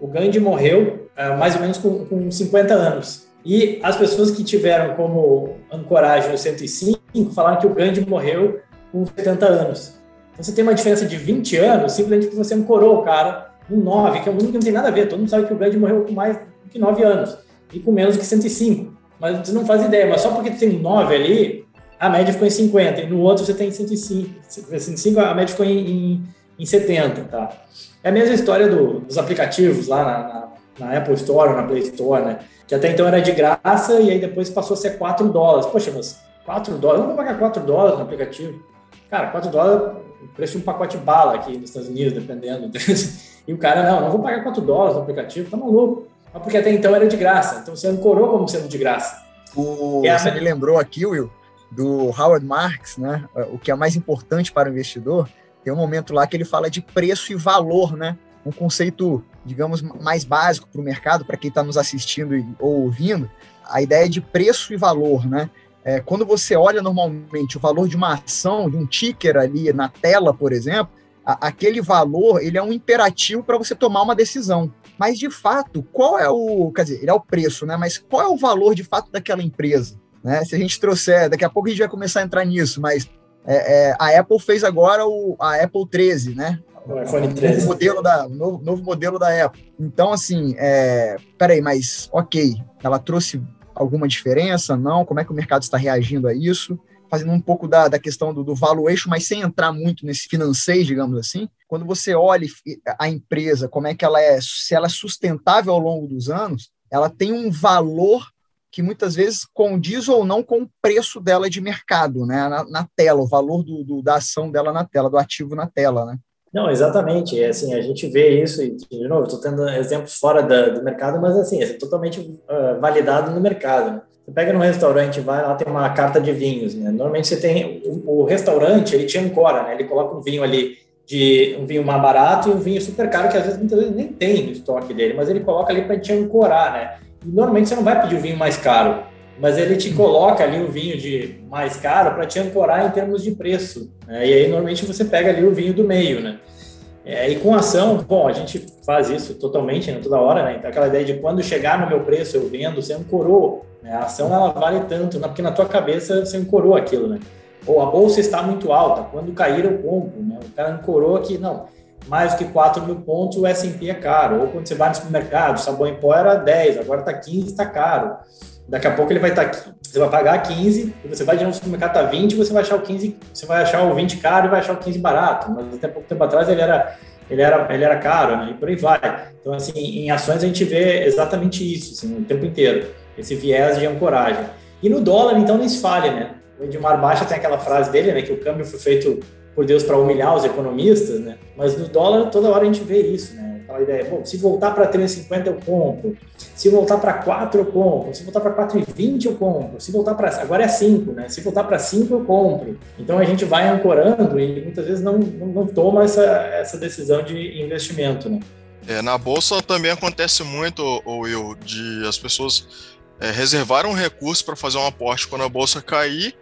o Gandhi morreu é, mais ou menos com, com 50 anos. E as pessoas que tiveram como ancoragem o 105 falaram que o Gandhi morreu com 70 anos. Então você tem uma diferença de 20 anos simplesmente porque você ancorou o cara no 9, que é um número que não tem nada a ver. Todo mundo sabe que o Gandhi morreu com mais do que 9 anos e com menos que 105. Mas você não faz ideia, mas só porque tem 9 ali, a média ficou em 50, e no outro você tem 105. 105 a média ficou em, em, em 70, tá? É a mesma história do, dos aplicativos lá na, na, na Apple Store, na Play Store, né? que até então era de graça e aí depois passou a ser 4 dólares. Poxa, mas 4 dólares, eu não vou pagar 4 dólares no aplicativo. Cara, 4 dólares, o preço de um pacote de bala aqui nos Estados Unidos, dependendo. E o cara, não, não vou pagar 4 dólares no aplicativo, tá maluco. Porque até então era de graça, então você ancorou como sendo de graça. O, é você a... me lembrou aqui, Will, do Howard Marks, né? O que é mais importante para o investidor, tem um momento lá que ele fala de preço e valor, né? Um conceito digamos, mais básico para o mercado, para quem está nos assistindo ou ouvindo, a ideia de preço e valor, né? É, quando você olha normalmente o valor de uma ação, de um ticker ali na tela, por exemplo, a, aquele valor ele é um imperativo para você tomar uma decisão. Mas de fato, qual é o, quer dizer, ele é o preço, né? Mas qual é o valor de fato daquela empresa? Né? Se a gente trouxer, daqui a pouco a gente vai começar a entrar nisso, mas é, é, a Apple fez agora o, a Apple 13, né? O iPhone 13. Novo modelo da, novo, novo modelo da Apple. Então, assim, é, peraí, mas ok, ela trouxe alguma diferença? Não? Como é que o mercado está reagindo a isso? Fazendo um pouco da, da questão do, do valuation, mas sem entrar muito nesse financeiro, digamos assim. Quando você olha a empresa, como é que ela é, se ela é sustentável ao longo dos anos, ela tem um valor que muitas vezes condiz ou não com o preço dela de mercado, né? Na, na tela, o valor do, do, da ação dela na tela, do ativo na tela, né? Não, exatamente. É assim, a gente vê isso, e, de novo, estou tendo exemplos fora da, do mercado, mas assim, é totalmente uh, validado no mercado. Né? Você pega num restaurante, vai lá, tem uma carta de vinhos, né? Normalmente você tem, o, o restaurante, ele te ancora, né? Ele coloca um vinho ali, de um vinho mais barato e um vinho super caro, que às vezes, muitas vezes nem tem no estoque dele, mas ele coloca ali para te ancorar, né? E normalmente você não vai pedir o vinho mais caro, mas ele te coloca ali o vinho de mais caro para te ancorar em termos de preço. Né? E aí, normalmente, você pega ali o vinho do meio, né? É, e com ação, bom, a gente faz isso totalmente, né, toda hora, né? Então, aquela ideia de quando chegar no meu preço eu vendo, você ancorou. Né? A ação, ela vale tanto, né? porque na tua cabeça você ancorou aquilo, né? Ou a bolsa está muito alta, quando cair eu compro, né? O cara ancorou aqui, não, mais do que 4 mil pontos o S&P é caro. Ou quando você vai no supermercado, sabão em pó era 10, agora está 15, está caro. Daqui a pouco ele vai estar tá, você vai pagar 15, e você vai de um supermercado tá 20, você vai achar o 15, você vai achar o 20 caro e vai achar o 15 barato. Mas até pouco tempo atrás ele era ele era, ele era caro, né? E por aí vai. Então, assim, em ações a gente vê exatamente isso, assim, o tempo inteiro, esse viés de ancoragem. E no dólar, então, nem se fale, né? O Edmar Baixa tem aquela frase dele, né? Que o câmbio foi feito por Deus para humilhar os economistas, né? Mas no dólar toda hora a gente vê isso, né? Aquela ideia, bom, se voltar para 3,50 eu compro, se voltar para 4 eu compro, se voltar para 4,20 eu compro, se voltar para agora é 5, né? Se voltar para 5 eu compro. Então a gente vai ancorando e muitas vezes não, não, não toma essa, essa decisão de investimento, né? É, na bolsa também acontece muito, Will, de as pessoas é, reservaram um recurso para fazer um aporte quando a bolsa cair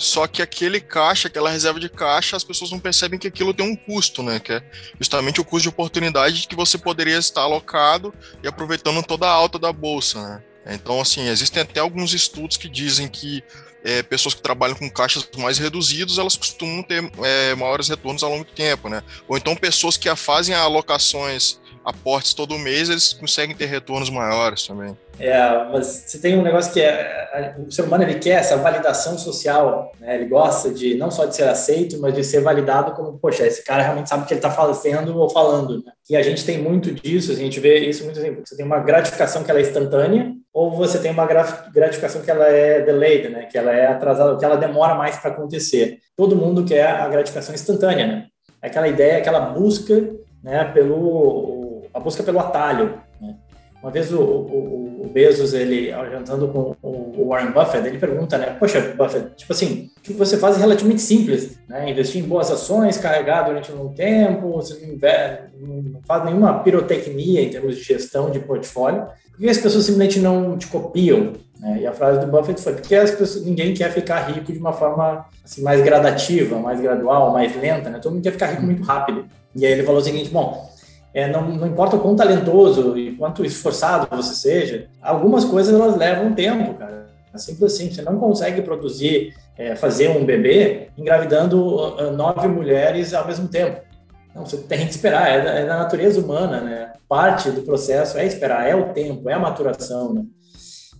só que aquele caixa, aquela reserva de caixa, as pessoas não percebem que aquilo tem um custo, né? Que é justamente o custo de oportunidade que você poderia estar alocado e aproveitando toda a alta da bolsa, né? Então, assim, existem até alguns estudos que dizem que é, pessoas que trabalham com caixas mais reduzidos, elas costumam ter é, maiores retornos ao longo do tempo, né? Ou então pessoas que fazem alocações, aportes todo mês, eles conseguem ter retornos maiores também. É, mas você tem um negócio que é, o ser humano ele quer essa validação social, né? Ele gosta de não só de ser aceito, mas de ser validado como, poxa, esse cara realmente sabe o que ele está fazendo ou falando. Né? E a gente tem muito disso, a gente vê isso muito assim, você tem uma gratificação que ela é instantânea ou você tem uma gratificação que ela é delayed, né? Que ela é atrasada, que ela demora mais para acontecer. Todo mundo quer a gratificação instantânea, né? Aquela ideia, aquela busca, né? Pelo a busca pelo atalho. Né? Uma vez o, o, o, Bezos, ele, jantando com o Warren Buffett, ele pergunta, né? Poxa, Buffett, tipo assim, o que você faz é relativamente simples, né? Investir em boas ações, carregar durante um tempo, você não, investe, não faz nenhuma pirotecnia em termos de gestão de portfólio. Por que as pessoas simplesmente não te copiam? Né? E a frase do Buffett foi: porque as pessoas, ninguém quer ficar rico de uma forma assim, mais gradativa, mais gradual, mais lenta, né? Todo mundo quer ficar rico muito rápido. E aí ele falou o seguinte: bom, é, não, não, importa o quão talentoso e quanto esforçado você seja, algumas coisas elas levam tempo, cara. É simples assim, você não consegue produzir, é, fazer um bebê engravidando uh, nove mulheres ao mesmo tempo. Não, você tem que esperar, é da, é da, natureza humana, né? Parte do processo é esperar, é o tempo, é a maturação, né?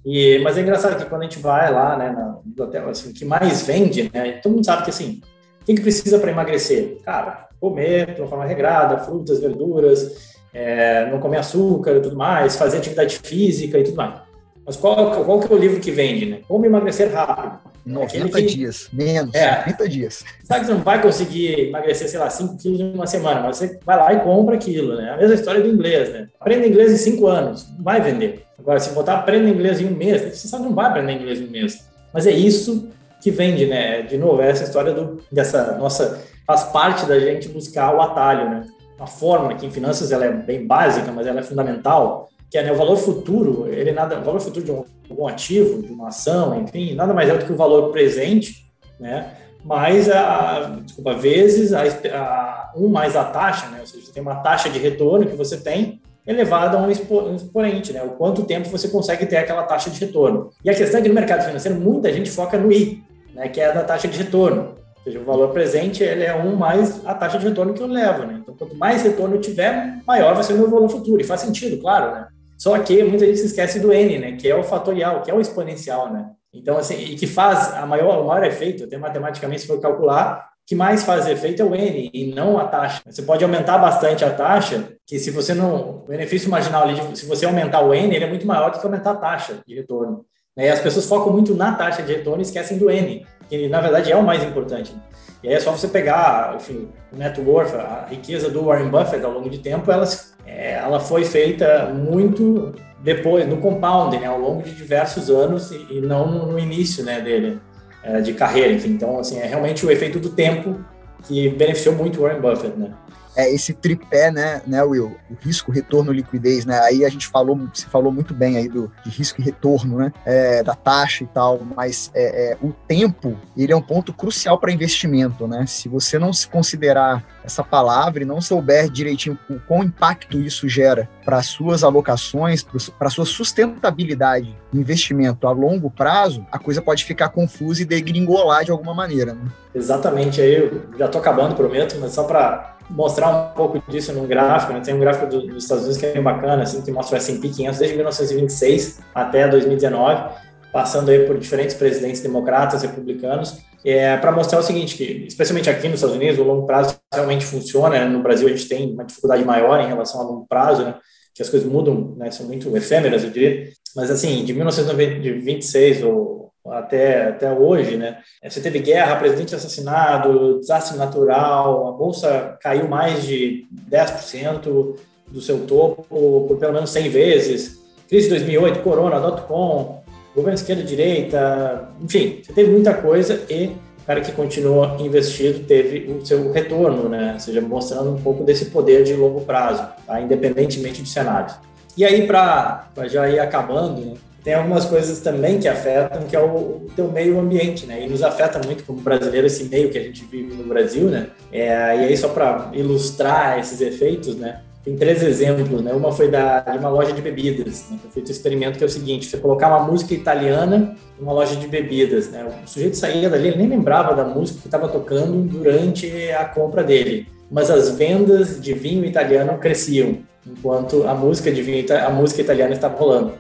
E, mas é engraçado que quando a gente vai lá, né, na biblioteca, assim, o que mais vende, né? Todo mundo sabe que assim, quem que precisa para emagrecer? Cara, comer de uma forma regrada, frutas, verduras, é, não comer açúcar e tudo mais, fazer atividade física e tudo mais. Mas qual, qual que é o livro que vende, né? Como emagrecer rápido. 90 que, dias, menos, é, 90 dias. Sabe que você não vai conseguir emagrecer, sei lá, 5 quilos em uma semana, mas você vai lá e compra aquilo, né? A mesma história do inglês, né? Aprenda inglês em 5 anos, não vai vender. Agora, se botar aprenda inglês em um mês, você sabe não vai aprender inglês em um mês. Mas é isso que vende, né? De novo, é essa história do, dessa nossa faz parte da gente buscar o atalho, né? Uma fórmula que em finanças ela é bem básica, mas ela é fundamental, que é né, o valor futuro, ele nada, o valor futuro de um, um ativo, de uma ação, enfim, nada mais é do que o valor presente, né? Mais a, desculpa, vezes a, a um mais a taxa, né? Ou seja, tem uma taxa de retorno que você tem elevada a um expoente, né? O quanto tempo você consegue ter aquela taxa de retorno. E a questão é que no mercado financeiro muita gente foca no I, né? Que é a da taxa de retorno. Ou seja, o valor presente ele é um mais a taxa de retorno que eu levo, né? Então, quanto mais retorno eu tiver, maior vai ser o meu valor futuro. E faz sentido, claro, né? Só que muita gente se esquece do N, né? Que é o fatorial, que é o exponencial, né? Então, assim, e que faz a maior, o maior efeito, até matematicamente, se for calcular, que mais faz efeito é o N e não a taxa. Você pode aumentar bastante a taxa, que se você não. O benefício marginal ali, se você aumentar o N, ele é muito maior do que aumentar a taxa de retorno. E as pessoas focam muito na taxa de retorno e esquecem do N que na verdade é o mais importante. E aí é só você pegar, enfim, o net worth, a riqueza do Warren Buffett ao longo de tempo, ela, é, ela foi feita muito depois, no compound, né, ao longo de diversos anos e, e não no, no, início né, dele, é, de carreira. Enfim, então, assim, é realmente o efeito do tempo que beneficiou muito o Warren Buffett, né? É, esse tripé, né, né, Will? O risco, retorno, liquidez, né? Aí a gente falou, se falou muito bem aí do de risco e retorno, né? É, da taxa e tal, mas é, é, o tempo, ele é um ponto crucial para investimento, né? Se você não se considerar essa palavra e não souber direitinho o qual impacto isso gera para suas alocações, para sua sustentabilidade investimento a longo prazo, a coisa pode ficar confusa e degringolar de alguma maneira, né? Exatamente, aí eu já estou acabando, prometo, mas só para mostrar um pouco disso num gráfico, né? tem um gráfico do, dos Estados Unidos que é bem bacana, assim, que mostra o S&P 500 desde 1926 até 2019, passando aí por diferentes presidentes democratas, republicanos, é, para mostrar o seguinte, que especialmente aqui nos Estados Unidos, o longo prazo realmente funciona, né? no Brasil a gente tem uma dificuldade maior em relação ao longo prazo, né? que as coisas mudam, né? são muito efêmeras, eu diria, mas assim, de 1926 ou até, até hoje, né? Você teve guerra, presidente assassinado, desastre natural, a bolsa caiu mais de 10% do seu topo por pelo menos 100 vezes. Crise de 2008, corona, dot-com, governo esquerda direita, enfim, você teve muita coisa e o cara que continuou investido teve o seu retorno, né? Ou seja, mostrando um pouco desse poder de longo prazo, tá? independentemente do cenário. E aí, para já ir acabando, né? Tem algumas coisas também que afetam, que é o, teu meio ambiente, né? E nos afeta muito como brasileiro esse meio que a gente vive no Brasil, né? É, e aí, só para ilustrar esses efeitos, né? Tem três exemplos, né? Uma foi da, de uma loja de bebidas, né? Foi feito um experimento que é o seguinte: você colocar uma música italiana numa loja de bebidas, né? O sujeito saía dali, ele nem lembrava da música que estava tocando durante a compra dele, mas as vendas de vinho italiano cresciam enquanto a música de vinho, a música italiana estava rolando.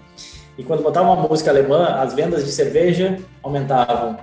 E quando botava uma música alemã, as vendas de cerveja aumentavam.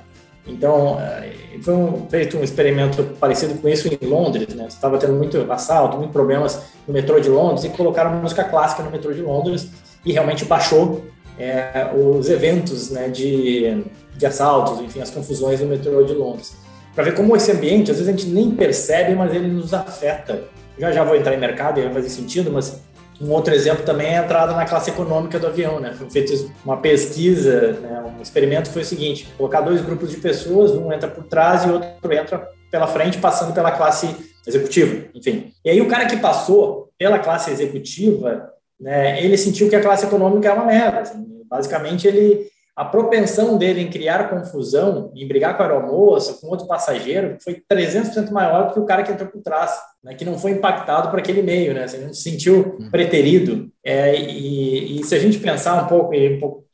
Então, eh, foi um, feito um experimento parecido com isso em Londres, né? Estava tendo muito assalto, muitos problemas no metrô de Londres e colocaram música clássica no metrô de Londres e realmente baixou é, os eventos né, de, de assaltos, enfim, as confusões no metrô de Londres. Para ver como esse ambiente, às vezes a gente nem percebe, mas ele nos afeta. Já já vou entrar em mercado e vai fazer sentido, mas um outro exemplo também é a entrada na classe econômica do avião, né? Foi feita uma pesquisa, né? um experimento foi o seguinte: colocar dois grupos de pessoas, um entra por trás e outro entra pela frente, passando pela classe executiva, enfim. E aí o cara que passou pela classe executiva, né? Ele sentiu que a classe econômica é uma merda. Assim. Basicamente ele a propensão dele em criar confusão, em brigar com a aeromoça, com outro passageiro, foi 300% maior do que o cara que entrou por trás, né, que não foi impactado por aquele meio, né, assim, não se sentiu uhum. preterido. É, e, e, se a gente pensar um pouco e um pouco,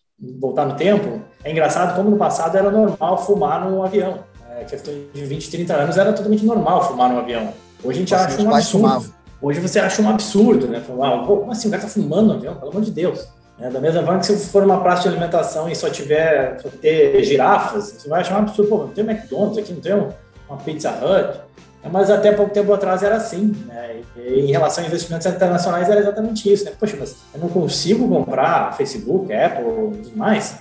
voltar no tempo, é engraçado como no passado era normal fumar num avião. É, questão de 20, 30 anos era totalmente normal fumar num avião. Hoje a gente Nossa, acha um absurdo. Hoje você acha um absurdo, né? Falar, como assim, o cara tá fumando no avião? Pelo amor de Deus. É, da mesma forma que se for uma praça de alimentação e só tiver só ter girafas, você vai achar um absurdo, pô, não tem McDonald's aqui, não tem uma Pizza Hut. É, mas até pouco tempo atrás era assim, né? E em relação a investimentos internacionais era exatamente isso, né? Poxa, mas eu não consigo comprar Facebook, Apple e mais.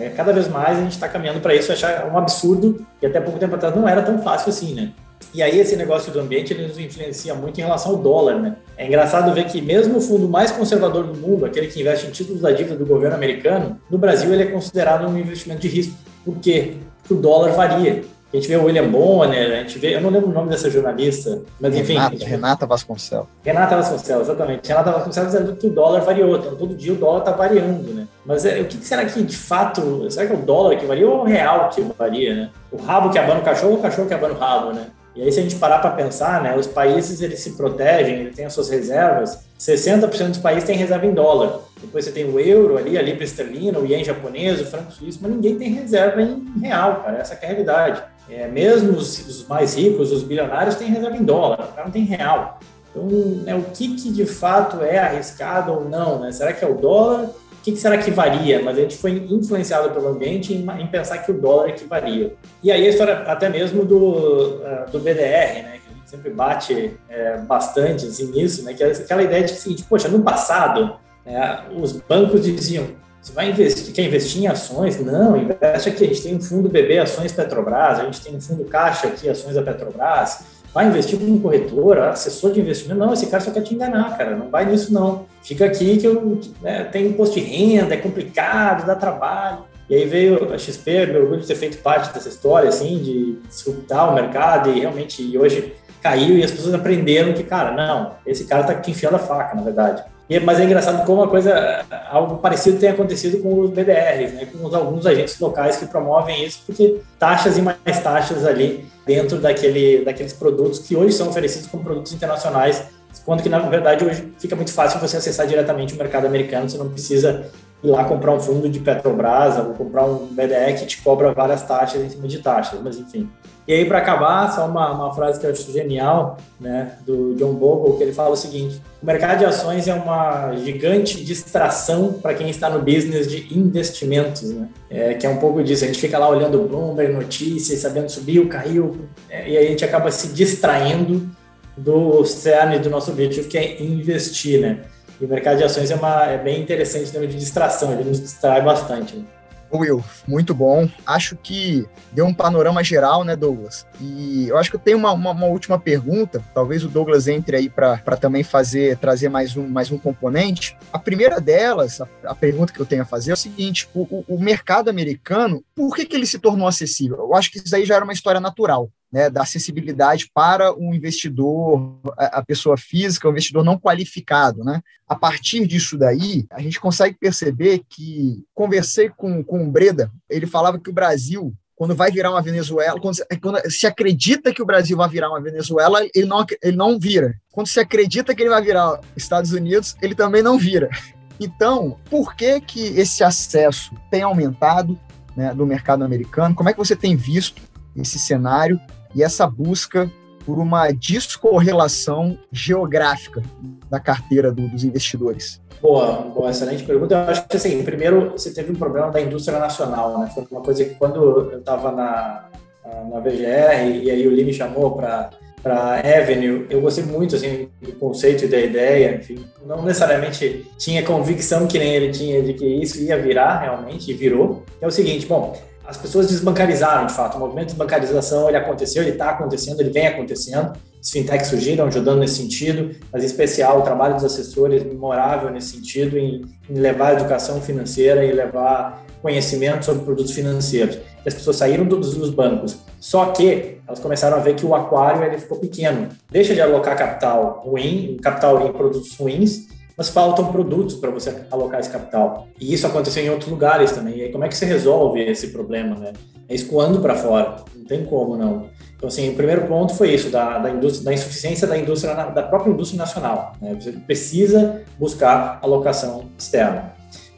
É, cada vez mais a gente está caminhando para isso, achar um absurdo, que até pouco tempo atrás não era tão fácil assim, né? E aí esse negócio do ambiente ele nos influencia muito em relação ao dólar, né? É engraçado ver que mesmo o fundo mais conservador do mundo, aquele que investe em títulos da dívida do governo americano, no Brasil ele é considerado um investimento de risco. Por quê? Porque o dólar varia. A gente vê o William Bonner, a gente vê, eu não lembro o nome dessa jornalista, mas enfim. Renata, Renata Vasconcelos. Renata Vasconcelos, exatamente. Renata Vasconcelos dizendo que o dólar variou, então todo dia o dólar está variando, né? Mas é, o que, será que de fato, será que é o dólar que varia ou é o real que varia, né? O rabo que abana o cachorro ou o cachorro que abana o rabo, né? E aí, se a gente parar para pensar, né, os países eles se protegem, eles têm as suas reservas. 60% dos países têm reserva em dólar. Depois você tem o euro ali, a libra esterlina, o ien japonês, o franco suíço, mas ninguém tem reserva em real, cara. Essa é a realidade. É, mesmo os, os, mais ricos, os bilionários, têm reserva em dólar, não tem real. Então, né, o que, que de fato é arriscado ou não? Né? Será que é o dólar? Que, que, será que varia? Mas a gente foi influenciado pelo ambiente em, em, pensar que o dólar é que varia. E aí a história até mesmo do, uh, do BDR, né? Que a gente sempre bate é, bastante assim, nisso, né? Que é aquela ideia de que, seguinte, poxa, no passado, né, os bancos diziam, você vai investir, quer investir em ações? Não, investe aqui, a gente tem um fundo BB Ações Petrobras, a gente tem um fundo Caixa aqui, Ações da Petrobras, vai investir com um corretor, assessor de investimento. Não, esse cara só quer te enganar, cara. Não vai nisso, não. Fica aqui que eu né, tenho imposto de renda, é complicado, dá trabalho. E aí veio a XP, meu orgulho de ter feito parte dessa história, assim, de disruptar o mercado e realmente e hoje caiu e as pessoas aprenderam que, cara, não, esse cara tá te enfiando a faca, na verdade. E, mas é engraçado como uma coisa, algo parecido tem acontecido com os BDRs, né, com os, alguns agentes locais que promovem isso, porque taxas e mais taxas ali dentro daquele, daqueles produtos que hoje são oferecidos como produtos internacionais, quando que na verdade hoje fica muito fácil você acessar diretamente o mercado americano, você não precisa ir lá comprar um fundo de Petrobras ou comprar um BDE que te cobra várias taxas em cima de taxas, mas enfim. E aí, para acabar, só uma, uma frase que eu acho genial, né, do John Bogle, que ele fala o seguinte: o mercado de ações é uma gigante distração para quem está no business de investimentos, né? É, que é um pouco disso. A gente fica lá olhando o Bloomberg, notícias, sabendo subiu, caiu, é, e aí a gente acaba se distraindo do cerne do nosso objetivo, que é investir, né? E o mercado de ações é, uma, é bem interessante em termos de distração, ele nos distrai bastante. Né? Will, muito bom. Acho que deu um panorama geral, né, Douglas? E eu acho que eu tenho uma, uma, uma última pergunta. Talvez o Douglas entre aí para também fazer, trazer mais um, mais um componente. A primeira delas, a, a pergunta que eu tenho a fazer é o seguinte: o, o, o mercado americano, por que, que ele se tornou acessível? Eu acho que isso aí já era uma história natural né, da acessibilidade para o investidor, a, pessoa física, o investidor não qualificado. Né? A partir disso daí, a gente consegue perceber que, conversei com, com o Breda, ele falava que o Brasil quando vai virar uma Venezuela, quando, quando, se acredita que o Brasil vai virar uma Venezuela, ele não, ele não vira. Quando se acredita que ele vai virar Estados Unidos, ele também não vira. Então, por que que esse acesso tem aumentado né, do mercado americano? Como é que você tem visto esse cenário e essa busca por uma descorrelação geográfica da carteira do, dos investidores? Boa, boa, excelente pergunta. Eu acho que, assim, primeiro, você teve um problema da indústria nacional, né? Foi uma coisa que quando eu estava na, na VGR e aí o Lee me chamou para para Avenue, eu gostei muito assim do conceito e da ideia, enfim, não necessariamente tinha convicção que nem ele tinha de que isso ia virar realmente e virou. É o seguinte, bom, as pessoas desbancarizaram, de fato. O movimento de desbancarização ele aconteceu, ele está acontecendo, ele vem acontecendo. Os fintechs surgiram ajudando nesse sentido, mas em especial o trabalho dos assessores memorável nesse sentido, em, em levar educação financeira e levar conhecimento sobre produtos financeiros. As pessoas saíram dos, dos bancos, só que elas começaram a ver que o aquário ele ficou pequeno. Deixa de alocar capital ruim, capital em produtos ruins, mas faltam produtos para você alocar esse capital. E isso aconteceu em outros lugares também. E aí, como é que você resolve esse problema, né? É escoando para fora. Não tem como, não. Então, assim, o primeiro ponto foi isso, da, da, da insuficiência da indústria, da própria indústria nacional. Né? Você precisa buscar alocação externa.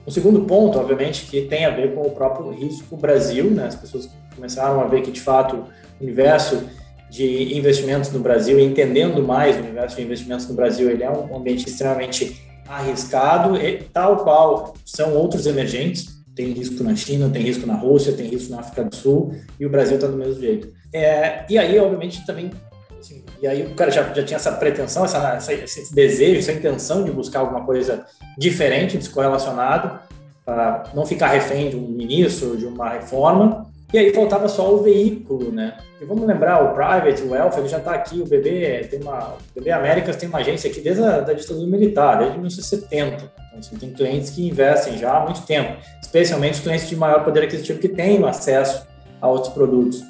O segundo ponto, obviamente, que tem a ver com o próprio risco Brasil, né? As pessoas começaram a ver que, de fato, o universo de investimentos no Brasil, entendendo mais o universo de investimentos no Brasil, ele é um ambiente extremamente arriscado, tal qual são outros emergentes. Tem risco na China, tem risco na Rússia, tem risco na África do Sul, e o Brasil está do mesmo jeito. É, e aí, obviamente, também. Assim, e aí o cara já, já tinha essa pretensão, essa, essa, esse desejo, essa intenção de buscar alguma coisa diferente, descorrelacionado, para não ficar refém de um ministro, de uma reforma, e aí faltava só o veículo, né? E vamos lembrar, o Private, o Wealth, ele já está aqui, o BB, tem uma, o BB Américas tem uma agência aqui desde a da ditadura militar, desde 1970. Então, assim, tem clientes que investem já há muito tempo, especialmente os clientes de maior poder aquisitivo que têm acesso a outros produtos.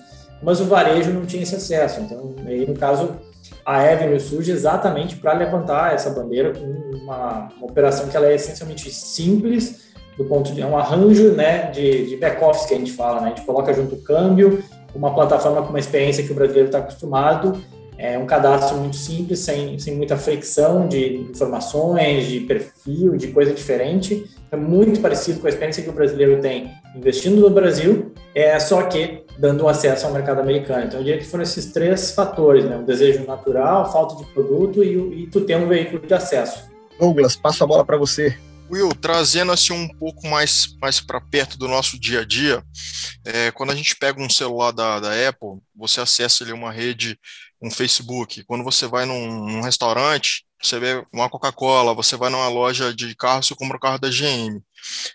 Mas o varejo não tinha esse acesso. Então, aí, no caso, a Avenue surge exatamente para levantar essa bandeira com uma, uma operação que ela é essencialmente simples, do ponto de é um arranjo né, de, de back-office que a gente fala, né? A gente coloca junto o câmbio, uma plataforma com uma experiência que o brasileiro está acostumado, é um cadastro muito simples, sem, sem muita fricção de informações, de perfil, de coisa diferente. É muito parecido com a experiência que o brasileiro tem investindo no Brasil, é só que dando acesso ao mercado americano. Então, eu diria que foram esses três fatores, né? O desejo natural, falta de produto e, e tu ter um veículo de acesso. Douglas, passo a bola para você. Will, trazendo assim um pouco mais, mais para perto do nosso dia a dia, é, quando a gente pega um celular da, da Apple, você acessa ali uma rede, um Facebook. Quando você vai num, num restaurante, você vê uma Coca-Cola, você vai numa loja de carro, você compra o um carro da GM.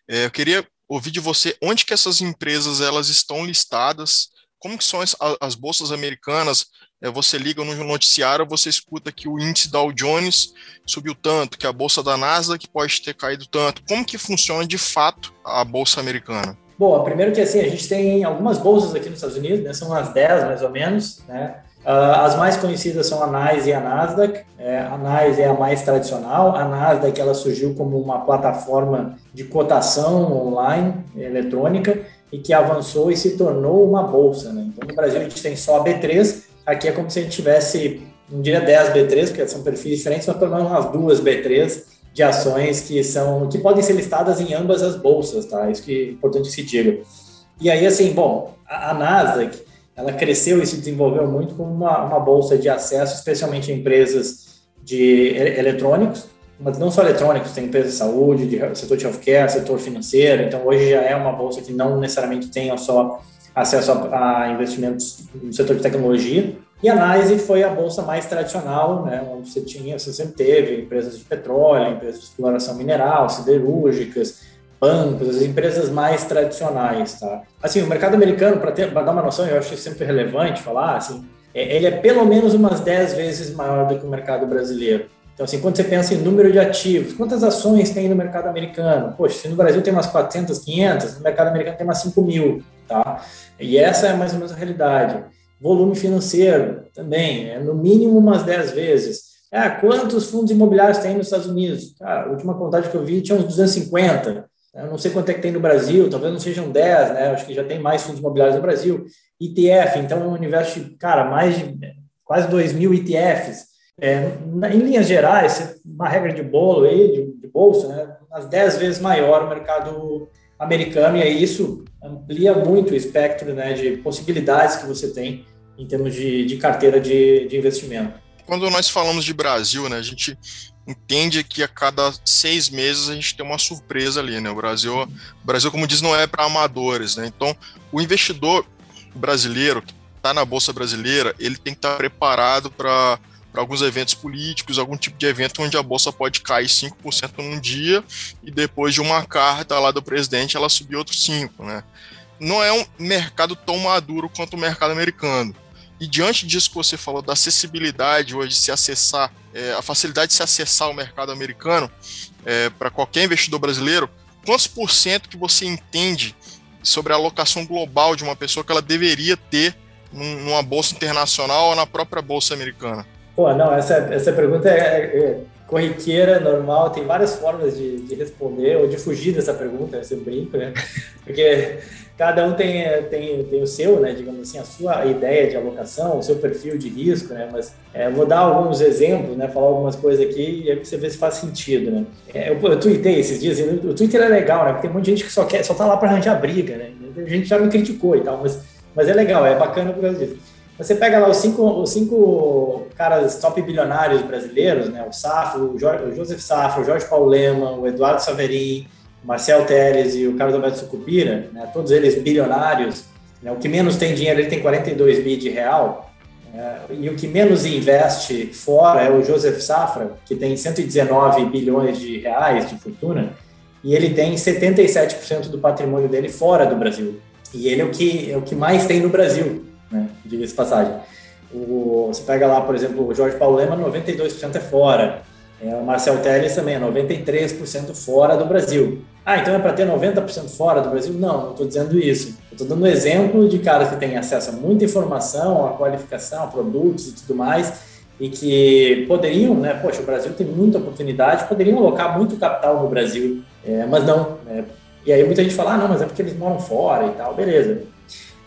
É, eu queria ouvir de você onde que essas empresas elas estão listadas, como que são as, as bolsas americanas, é, você liga no noticiário, você escuta que o índice Dow Jones subiu tanto, que a bolsa da Nasdaq pode ter caído tanto. Como que funciona de fato a bolsa americana? Bom, primeiro que assim, a gente tem algumas bolsas aqui nos Estados Unidos, né, são umas 10 mais ou menos, né? Uh, as mais conhecidas são a NYSE e a Nasdaq. É, a NYSE é a mais tradicional. A Nasdaq ela surgiu como uma plataforma de cotação online eletrônica e que avançou e se tornou uma bolsa. Né? Então, no Brasil a gente tem só a B3, Aqui é como se a gente tivesse, não diria 10 B3, porque são perfis diferentes, mas pelo menos umas duas B3 de ações que são que podem ser listadas em ambas as bolsas, tá? Isso que é importante que se diga. E aí, assim, bom, a, a Nasdaq, ela cresceu e se desenvolveu muito como uma, uma bolsa de acesso, especialmente em empresas de eletrônicos, mas não só eletrônicos, tem empresas de saúde, de setor de healthcare, setor financeiro, então hoje já é uma bolsa que não necessariamente tem só acesso a, a, investimentos no setor de tecnologia. E a NYSE foi a bolsa mais tradicional, né, onde você tinha, você sempre teve empresas de petróleo, empresas de exploração mineral, siderúrgicas, bancos, as empresas mais tradicionais, tá? Assim, o mercado americano, para dar uma noção, eu acho sempre relevante falar, assim, é, ele é pelo menos umas 10 vezes maior do que o mercado brasileiro. Então, assim, quando você pensa em número de ativos, quantas ações tem no mercado americano? Poxa, se no Brasil tem umas 400, 500, no mercado americano tem umas 5 mil, tá? E essa é mais ou menos a realidade. Volume financeiro também, é no mínimo umas 10 vezes. Ah, quantos fundos imobiliários tem nos Estados Unidos? Ah, a última contagem que eu vi tinha uns 250. Eu não sei quanto é que tem no Brasil, talvez não sejam 10, né? Acho que já tem mais fundos imobiliários no Brasil. ETF, então é um universo de, cara, mais de quase 2 mil ETFs. É, em linhas gerais, uma regra de bolo aí, de, de bolsa, né? Umas 10 vezes maior o mercado americano, e aí isso amplia muito o espectro né, de possibilidades que você tem em termos de, de carteira de, de investimento. Quando nós falamos de Brasil, né, a gente entende que a cada seis meses a gente tem uma surpresa ali, né? O Brasil, o Brasil como diz, não é para amadores, né? Então, o investidor brasileiro que está na bolsa brasileira, ele tem que estar tá preparado para para alguns eventos políticos, algum tipo de evento onde a bolsa pode cair 5% num dia e depois de uma carta lá do presidente ela subir outros 5%, né? Não é um mercado tão maduro quanto o mercado americano. E diante disso que você falou, da acessibilidade hoje se acessar, é, a facilidade de se acessar o mercado americano é, para qualquer investidor brasileiro, quantos por cento que você entende sobre a alocação global de uma pessoa que ela deveria ter num, numa bolsa internacional ou na própria bolsa americana? Pô, não, essa, essa pergunta é, é corriqueira, normal, tem várias formas de, de responder ou de fugir dessa pergunta, esse brinco, né? Porque cada um tem, tem, tem o seu, né, digamos assim, a sua ideia de alocação, o seu perfil de risco, né, mas é, vou dar alguns exemplos, né, falar algumas coisas aqui e aí você vê se faz sentido, né. É, eu, eu tuitei esses dias, o Twitter é legal, né, porque tem muita gente que só quer, só tá lá para arranjar briga, né, a gente já me criticou e tal, mas, mas é legal, é bacana por causa disso. Você pega lá os cinco, os cinco caras top bilionários brasileiros, né, o Safro, o, Jorge, o Joseph Safro, o Jorge Paulema, o Eduardo Saverin, Marcel Teles e o Carlos Alberto Sucupira, né, todos eles bilionários, né, o que menos tem dinheiro, ele tem 42 bi de real, é, e o que menos investe fora é o Joseph Safra, que tem 119 bilhões de reais de fortuna, e ele tem 77% do patrimônio dele fora do Brasil. E ele é o que, é o que mais tem no Brasil, né, diga-se passagem. O, você pega lá, por exemplo, o Jorge Paulo Lema, 92% é fora. É, o Marcel Teles também é 93% fora do Brasil. Ah, então é para ter 90% fora do Brasil? Não, não estou dizendo isso. estou dando exemplo de caras que têm acesso a muita informação, a qualificação, a produtos e tudo mais, e que poderiam, né? Poxa, o Brasil tem muita oportunidade, poderiam alocar muito capital no Brasil, é, mas não. Né? E aí muita gente fala, ah, não, mas é porque eles moram fora e tal, beleza.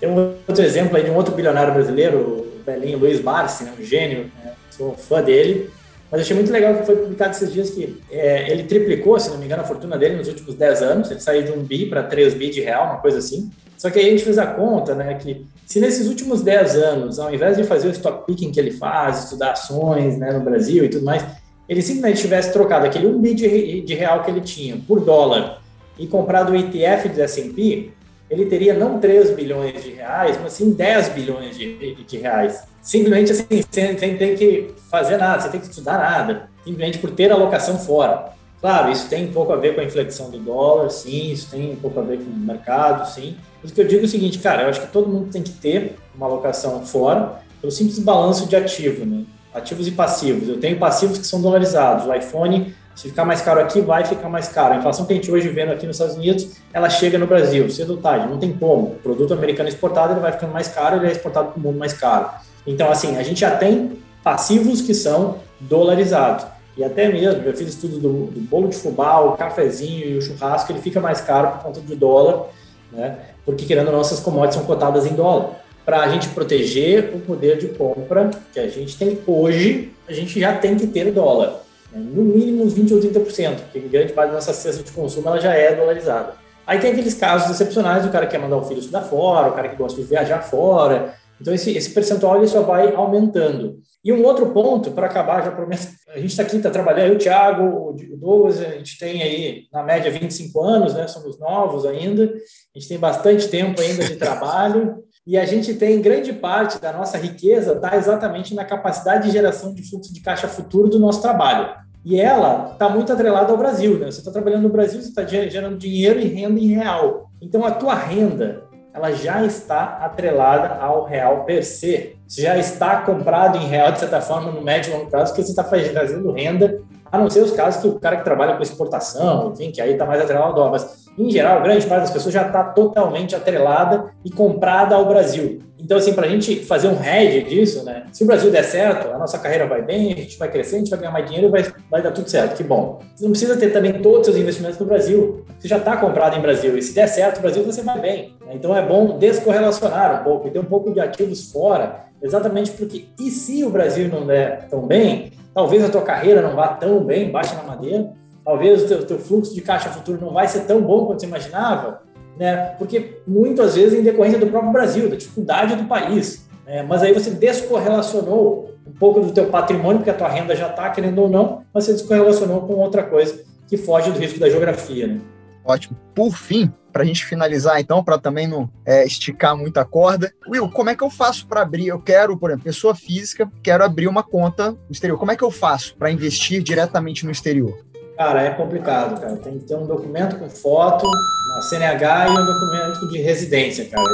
Tem um outro exemplo aí de um outro bilionário brasileiro, o velhinho Luiz Marci, né, um gênio, né? sou fã dele mas achei muito legal que foi publicado esses dias que é, ele triplicou, se não me engano, a fortuna dele nos últimos 10 anos. Ele saiu de um bi para 3 bi de real, uma coisa assim. Só que aí a gente fez a conta, né, que se nesses últimos 10 anos, ao invés de fazer o stock picking que ele faz, estudar ações né, no Brasil e tudo mais, ele simplesmente tivesse trocado aquele 1 bi de, de real que ele tinha por dólar e comprado o ETF do S&P, ele teria não 3 bilhões de reais, mas sim 10 bilhões de, de reais. Simplesmente assim, sem, sem ter que fazer nada, sem ter que estudar nada, simplesmente por ter alocação fora. Claro, isso tem um pouco a ver com a inflexão do dólar, sim, isso tem um pouco a ver com o mercado, sim. Mas o que eu digo é o seguinte, cara, eu acho que todo mundo tem que ter uma alocação fora pelo simples balanço de ativo, né? Ativos e passivos. Eu tenho passivos que são dolarizados. O iPhone se ficar mais caro aqui, vai ficar mais caro. A inflação que a gente hoje vendo aqui nos Estados Unidos, ela chega no Brasil, cedo ou tarde, não tem como. O produto americano exportado, ele vai ficando mais caro, ele é exportado para o mundo mais caro. Então, assim, a gente já tem passivos que são dolarizados. E até mesmo, eu fiz estudo do, do bolo de fubá, o cafezinho e o churrasco, ele fica mais caro por conta do dólar, né? Porque, querendo nossas commodities são cotadas em dólar. Para a gente proteger o poder de compra que a gente tem hoje, a gente já tem que ter dólar no mínimo uns 20 ou 30%, porque grande parte da nossa cesta de consumo ela já é dolarizada. Aí tem aqueles casos excepcionais, o cara quer mandar o filho estudar fora, o cara que gosta de viajar fora. Então esse, esse percentual ele só vai aumentando. E um outro ponto, para acabar, já prometo, a gente está aqui, está trabalhando, eu, o Thiago, o Douglas, a gente tem aí, na média, 25 anos, né? Somos novos ainda, a gente tem bastante tempo ainda de trabalho, e a gente tem grande parte da nossa riqueza está exatamente na capacidade de geração de fluxo de caixa futuro do nosso trabalho. E ela está muito atrelada ao Brasil, né? Você está trabalhando no Brasil, você está gerando dinheiro e renda em real. Então a tua renda, ela já está atrelada ao real per se. Você já está comprado em real, de certa forma, no médio e longo prazo, porque você está fazendo renda, a não ser os casos que o cara que trabalha com exportação, enfim, que aí está mais atrelado ao dólar. Mas, em geral, grande parte das pessoas já está totalmente atrelada e comprada ao Brasil. Então, assim, para a gente fazer um hedge disso, né? Se o Brasil der certo, a nossa carreira vai bem, a gente vai crescer, a gente vai ganhar mais dinheiro e vai, vai dar tudo certo. Que bom. Você não precisa ter também todos os seus investimentos no Brasil. Você já está comprado em Brasil. E se der certo, o Brasil você vai bem. Né? Então, é bom descorrelacionar um pouco e ter um pouco de ativos fora, exatamente porque e se o Brasil não der tão bem, talvez a tua carreira não vá tão bem, baixa na madeira, talvez o teu, teu fluxo de caixa futuro não vai ser tão bom quanto você imaginava, né? Porque muitas vezes em decorrência do próprio Brasil, da dificuldade do país. Né? Mas aí você descorrelacionou um pouco do teu patrimônio, porque a tua renda já está, querendo ou não, mas você descorrelacionou com outra coisa que foge do risco da geografia, né? Ótimo. Por fim, para a gente finalizar, então, para também não é, esticar muito a corda. Will, como é que eu faço para abrir? Eu quero, por exemplo, pessoa física, quero abrir uma conta no exterior. Como é que eu faço para investir diretamente no exterior? Cara, é complicado, cara. Tem que ter um documento com foto, uma CNH e um documento de residência, cara.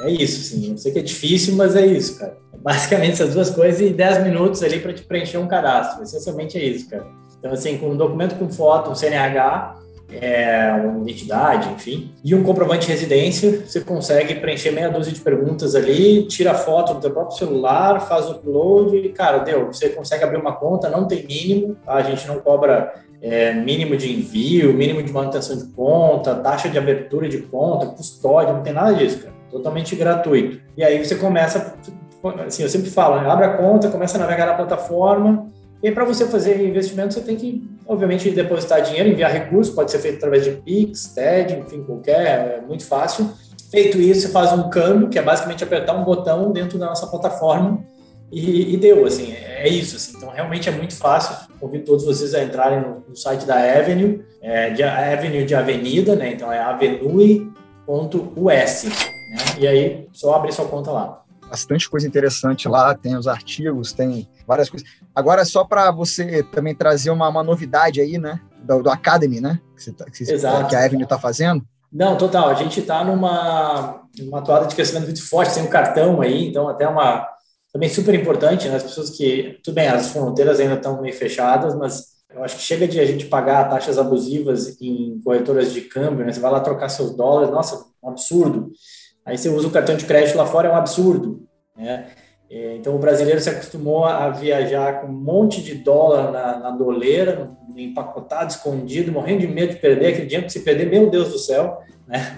É isso, sim. Eu sei que é difícil, mas é isso, cara. É basicamente essas duas coisas e 10 minutos ali para te preencher um cadastro. Essencialmente é isso, cara. Então, assim, com um documento com foto, um CNH, é, uma identidade, enfim, e um comprovante de residência, você consegue preencher meia dúzia de perguntas ali, tira foto do teu próprio celular, faz o upload e, cara, deu, você consegue abrir uma conta, não tem mínimo, tá? a gente não cobra é, mínimo de envio, mínimo de manutenção de conta, taxa de abertura de conta, custódia, não tem nada disso, cara, totalmente gratuito. E aí você começa, assim, eu sempre falo, né? abre a conta, começa a navegar na plataforma, e para você fazer investimento, você tem que, obviamente, depositar dinheiro, enviar recursos, pode ser feito através de Pix, TED, enfim, qualquer, é muito fácil. Feito isso, você faz um câmbio, que é basicamente apertar um botão dentro da nossa plataforma e, e deu, assim, é isso, assim. Então, realmente é muito fácil. Convido todos vocês a entrarem no, no site da Avenue, é, de, Avenue de avenida, né? Então, é avenue.us, né? E aí, só abrir sua conta lá bastante coisa interessante lá, tem os artigos, tem várias coisas. Agora, só para você também trazer uma, uma novidade aí, né, do, do Academy, né, que, você, tá, que, você, que a Avenue está fazendo. Não, total, a gente está numa uma toada de crescimento muito forte, tem um cartão aí, então até uma também super importante, né, as pessoas que, tudo bem, as fronteiras ainda estão meio fechadas, mas eu acho que chega de a gente pagar taxas abusivas em corretoras de câmbio, né? Você vai lá trocar seus dólares, nossa, um absurdo. Aí você usa o cartão de crédito lá fora, é um absurdo. Né? É, então o brasileiro se acostumou a viajar com um monte de dólar na, na doleira, empacotado, escondido, morrendo de medo de perder, aquele dinheiro que se perder, meu Deus do céu, né?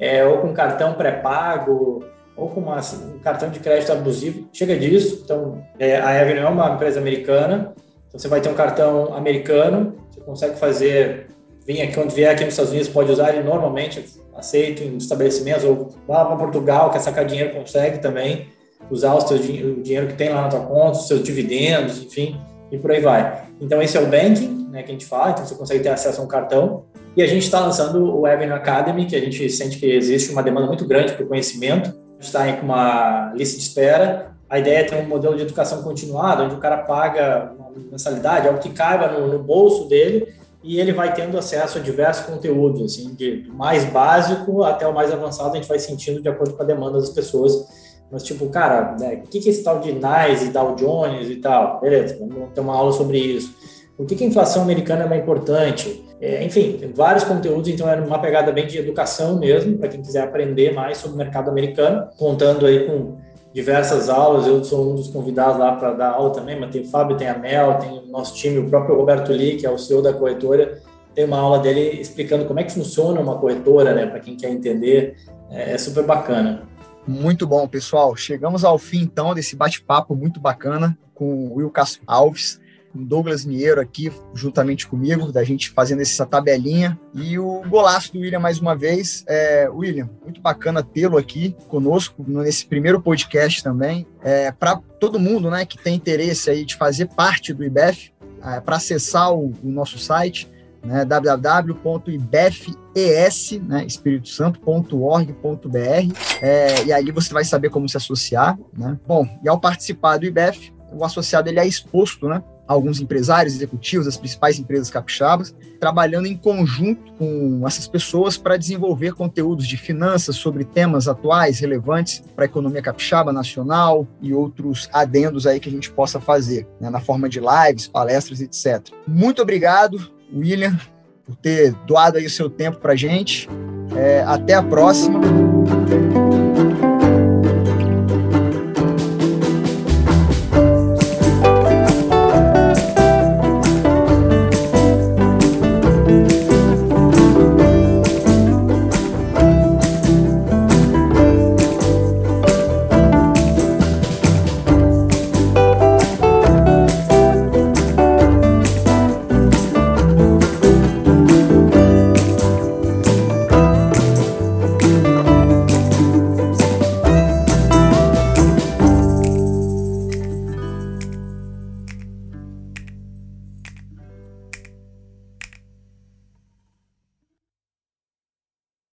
É, ou com cartão pré-pago, ou com uma, um cartão de crédito abusivo, chega disso. Então, é, a Avenue é uma empresa americana, então você vai ter um cartão americano, você consegue fazer, vem aqui, quando vier aqui nos Estados Unidos, pode usar ele normalmente, aceito em estabelecimentos, ou lá para Portugal, quer sacar dinheiro, consegue também usar o, seu, o dinheiro que tem lá na tua conta, os seus dividendos, enfim, e por aí vai. Então, esse é o banking, né, que a gente fala, então você consegue ter acesso a um cartão. E a gente está lançando o Avenue Academy, que a gente sente que existe uma demanda muito grande por conhecimento. Está com uma lista de espera. A ideia é ter um modelo de educação continuada, onde o cara paga uma mensalidade, algo que caiba no, no bolso dele, e ele vai tendo acesso a diversos conteúdos, assim, de mais básico até o mais avançado, a gente vai sentindo de acordo com a demanda das pessoas. Mas, tipo, cara, né, o que, que é esse tal de NICE, Dow Jones e tal? Beleza, vamos ter uma aula sobre isso. Por que, que a inflação americana é importante? É, enfim, tem vários conteúdos, então era uma pegada bem de educação mesmo, para quem quiser aprender mais sobre o mercado americano, contando aí com diversas aulas, eu sou um dos convidados lá para dar aula também, mas tem o Fábio, tem a Mel, tem o nosso time, o próprio Roberto Lee, que é o CEO da corretora, tem uma aula dele explicando como é que funciona uma corretora, né, para quem quer entender, é, é super bacana. Muito bom, pessoal. Chegamos ao fim, então, desse bate-papo muito bacana com o Will Castro Alves. Douglas Mineiro aqui, juntamente comigo, da gente fazendo essa tabelinha. E o golaço do William mais uma vez. É, William, muito bacana tê-lo aqui conosco nesse primeiro podcast também. É, Para todo mundo né, que tem interesse aí de fazer parte do IBEF, é, para acessar o, o, nosso site, né, www.ibefes, né, espiritosanto.org.br, é, e ali você vai saber como se associar. Né? Bom, e ao participar do IBEF, o associado ele é exposto né, alguns empresários, executivos das principais empresas capixabas, trabalhando em conjunto com essas pessoas para desenvolver conteúdos de finanças sobre temas atuais, relevantes para a economia capixaba nacional e outros adendos aí que a gente possa fazer, né, na forma de lives, palestras, etc. Muito obrigado, William, por ter doado aí o seu tempo para a gente. É, até a próxima.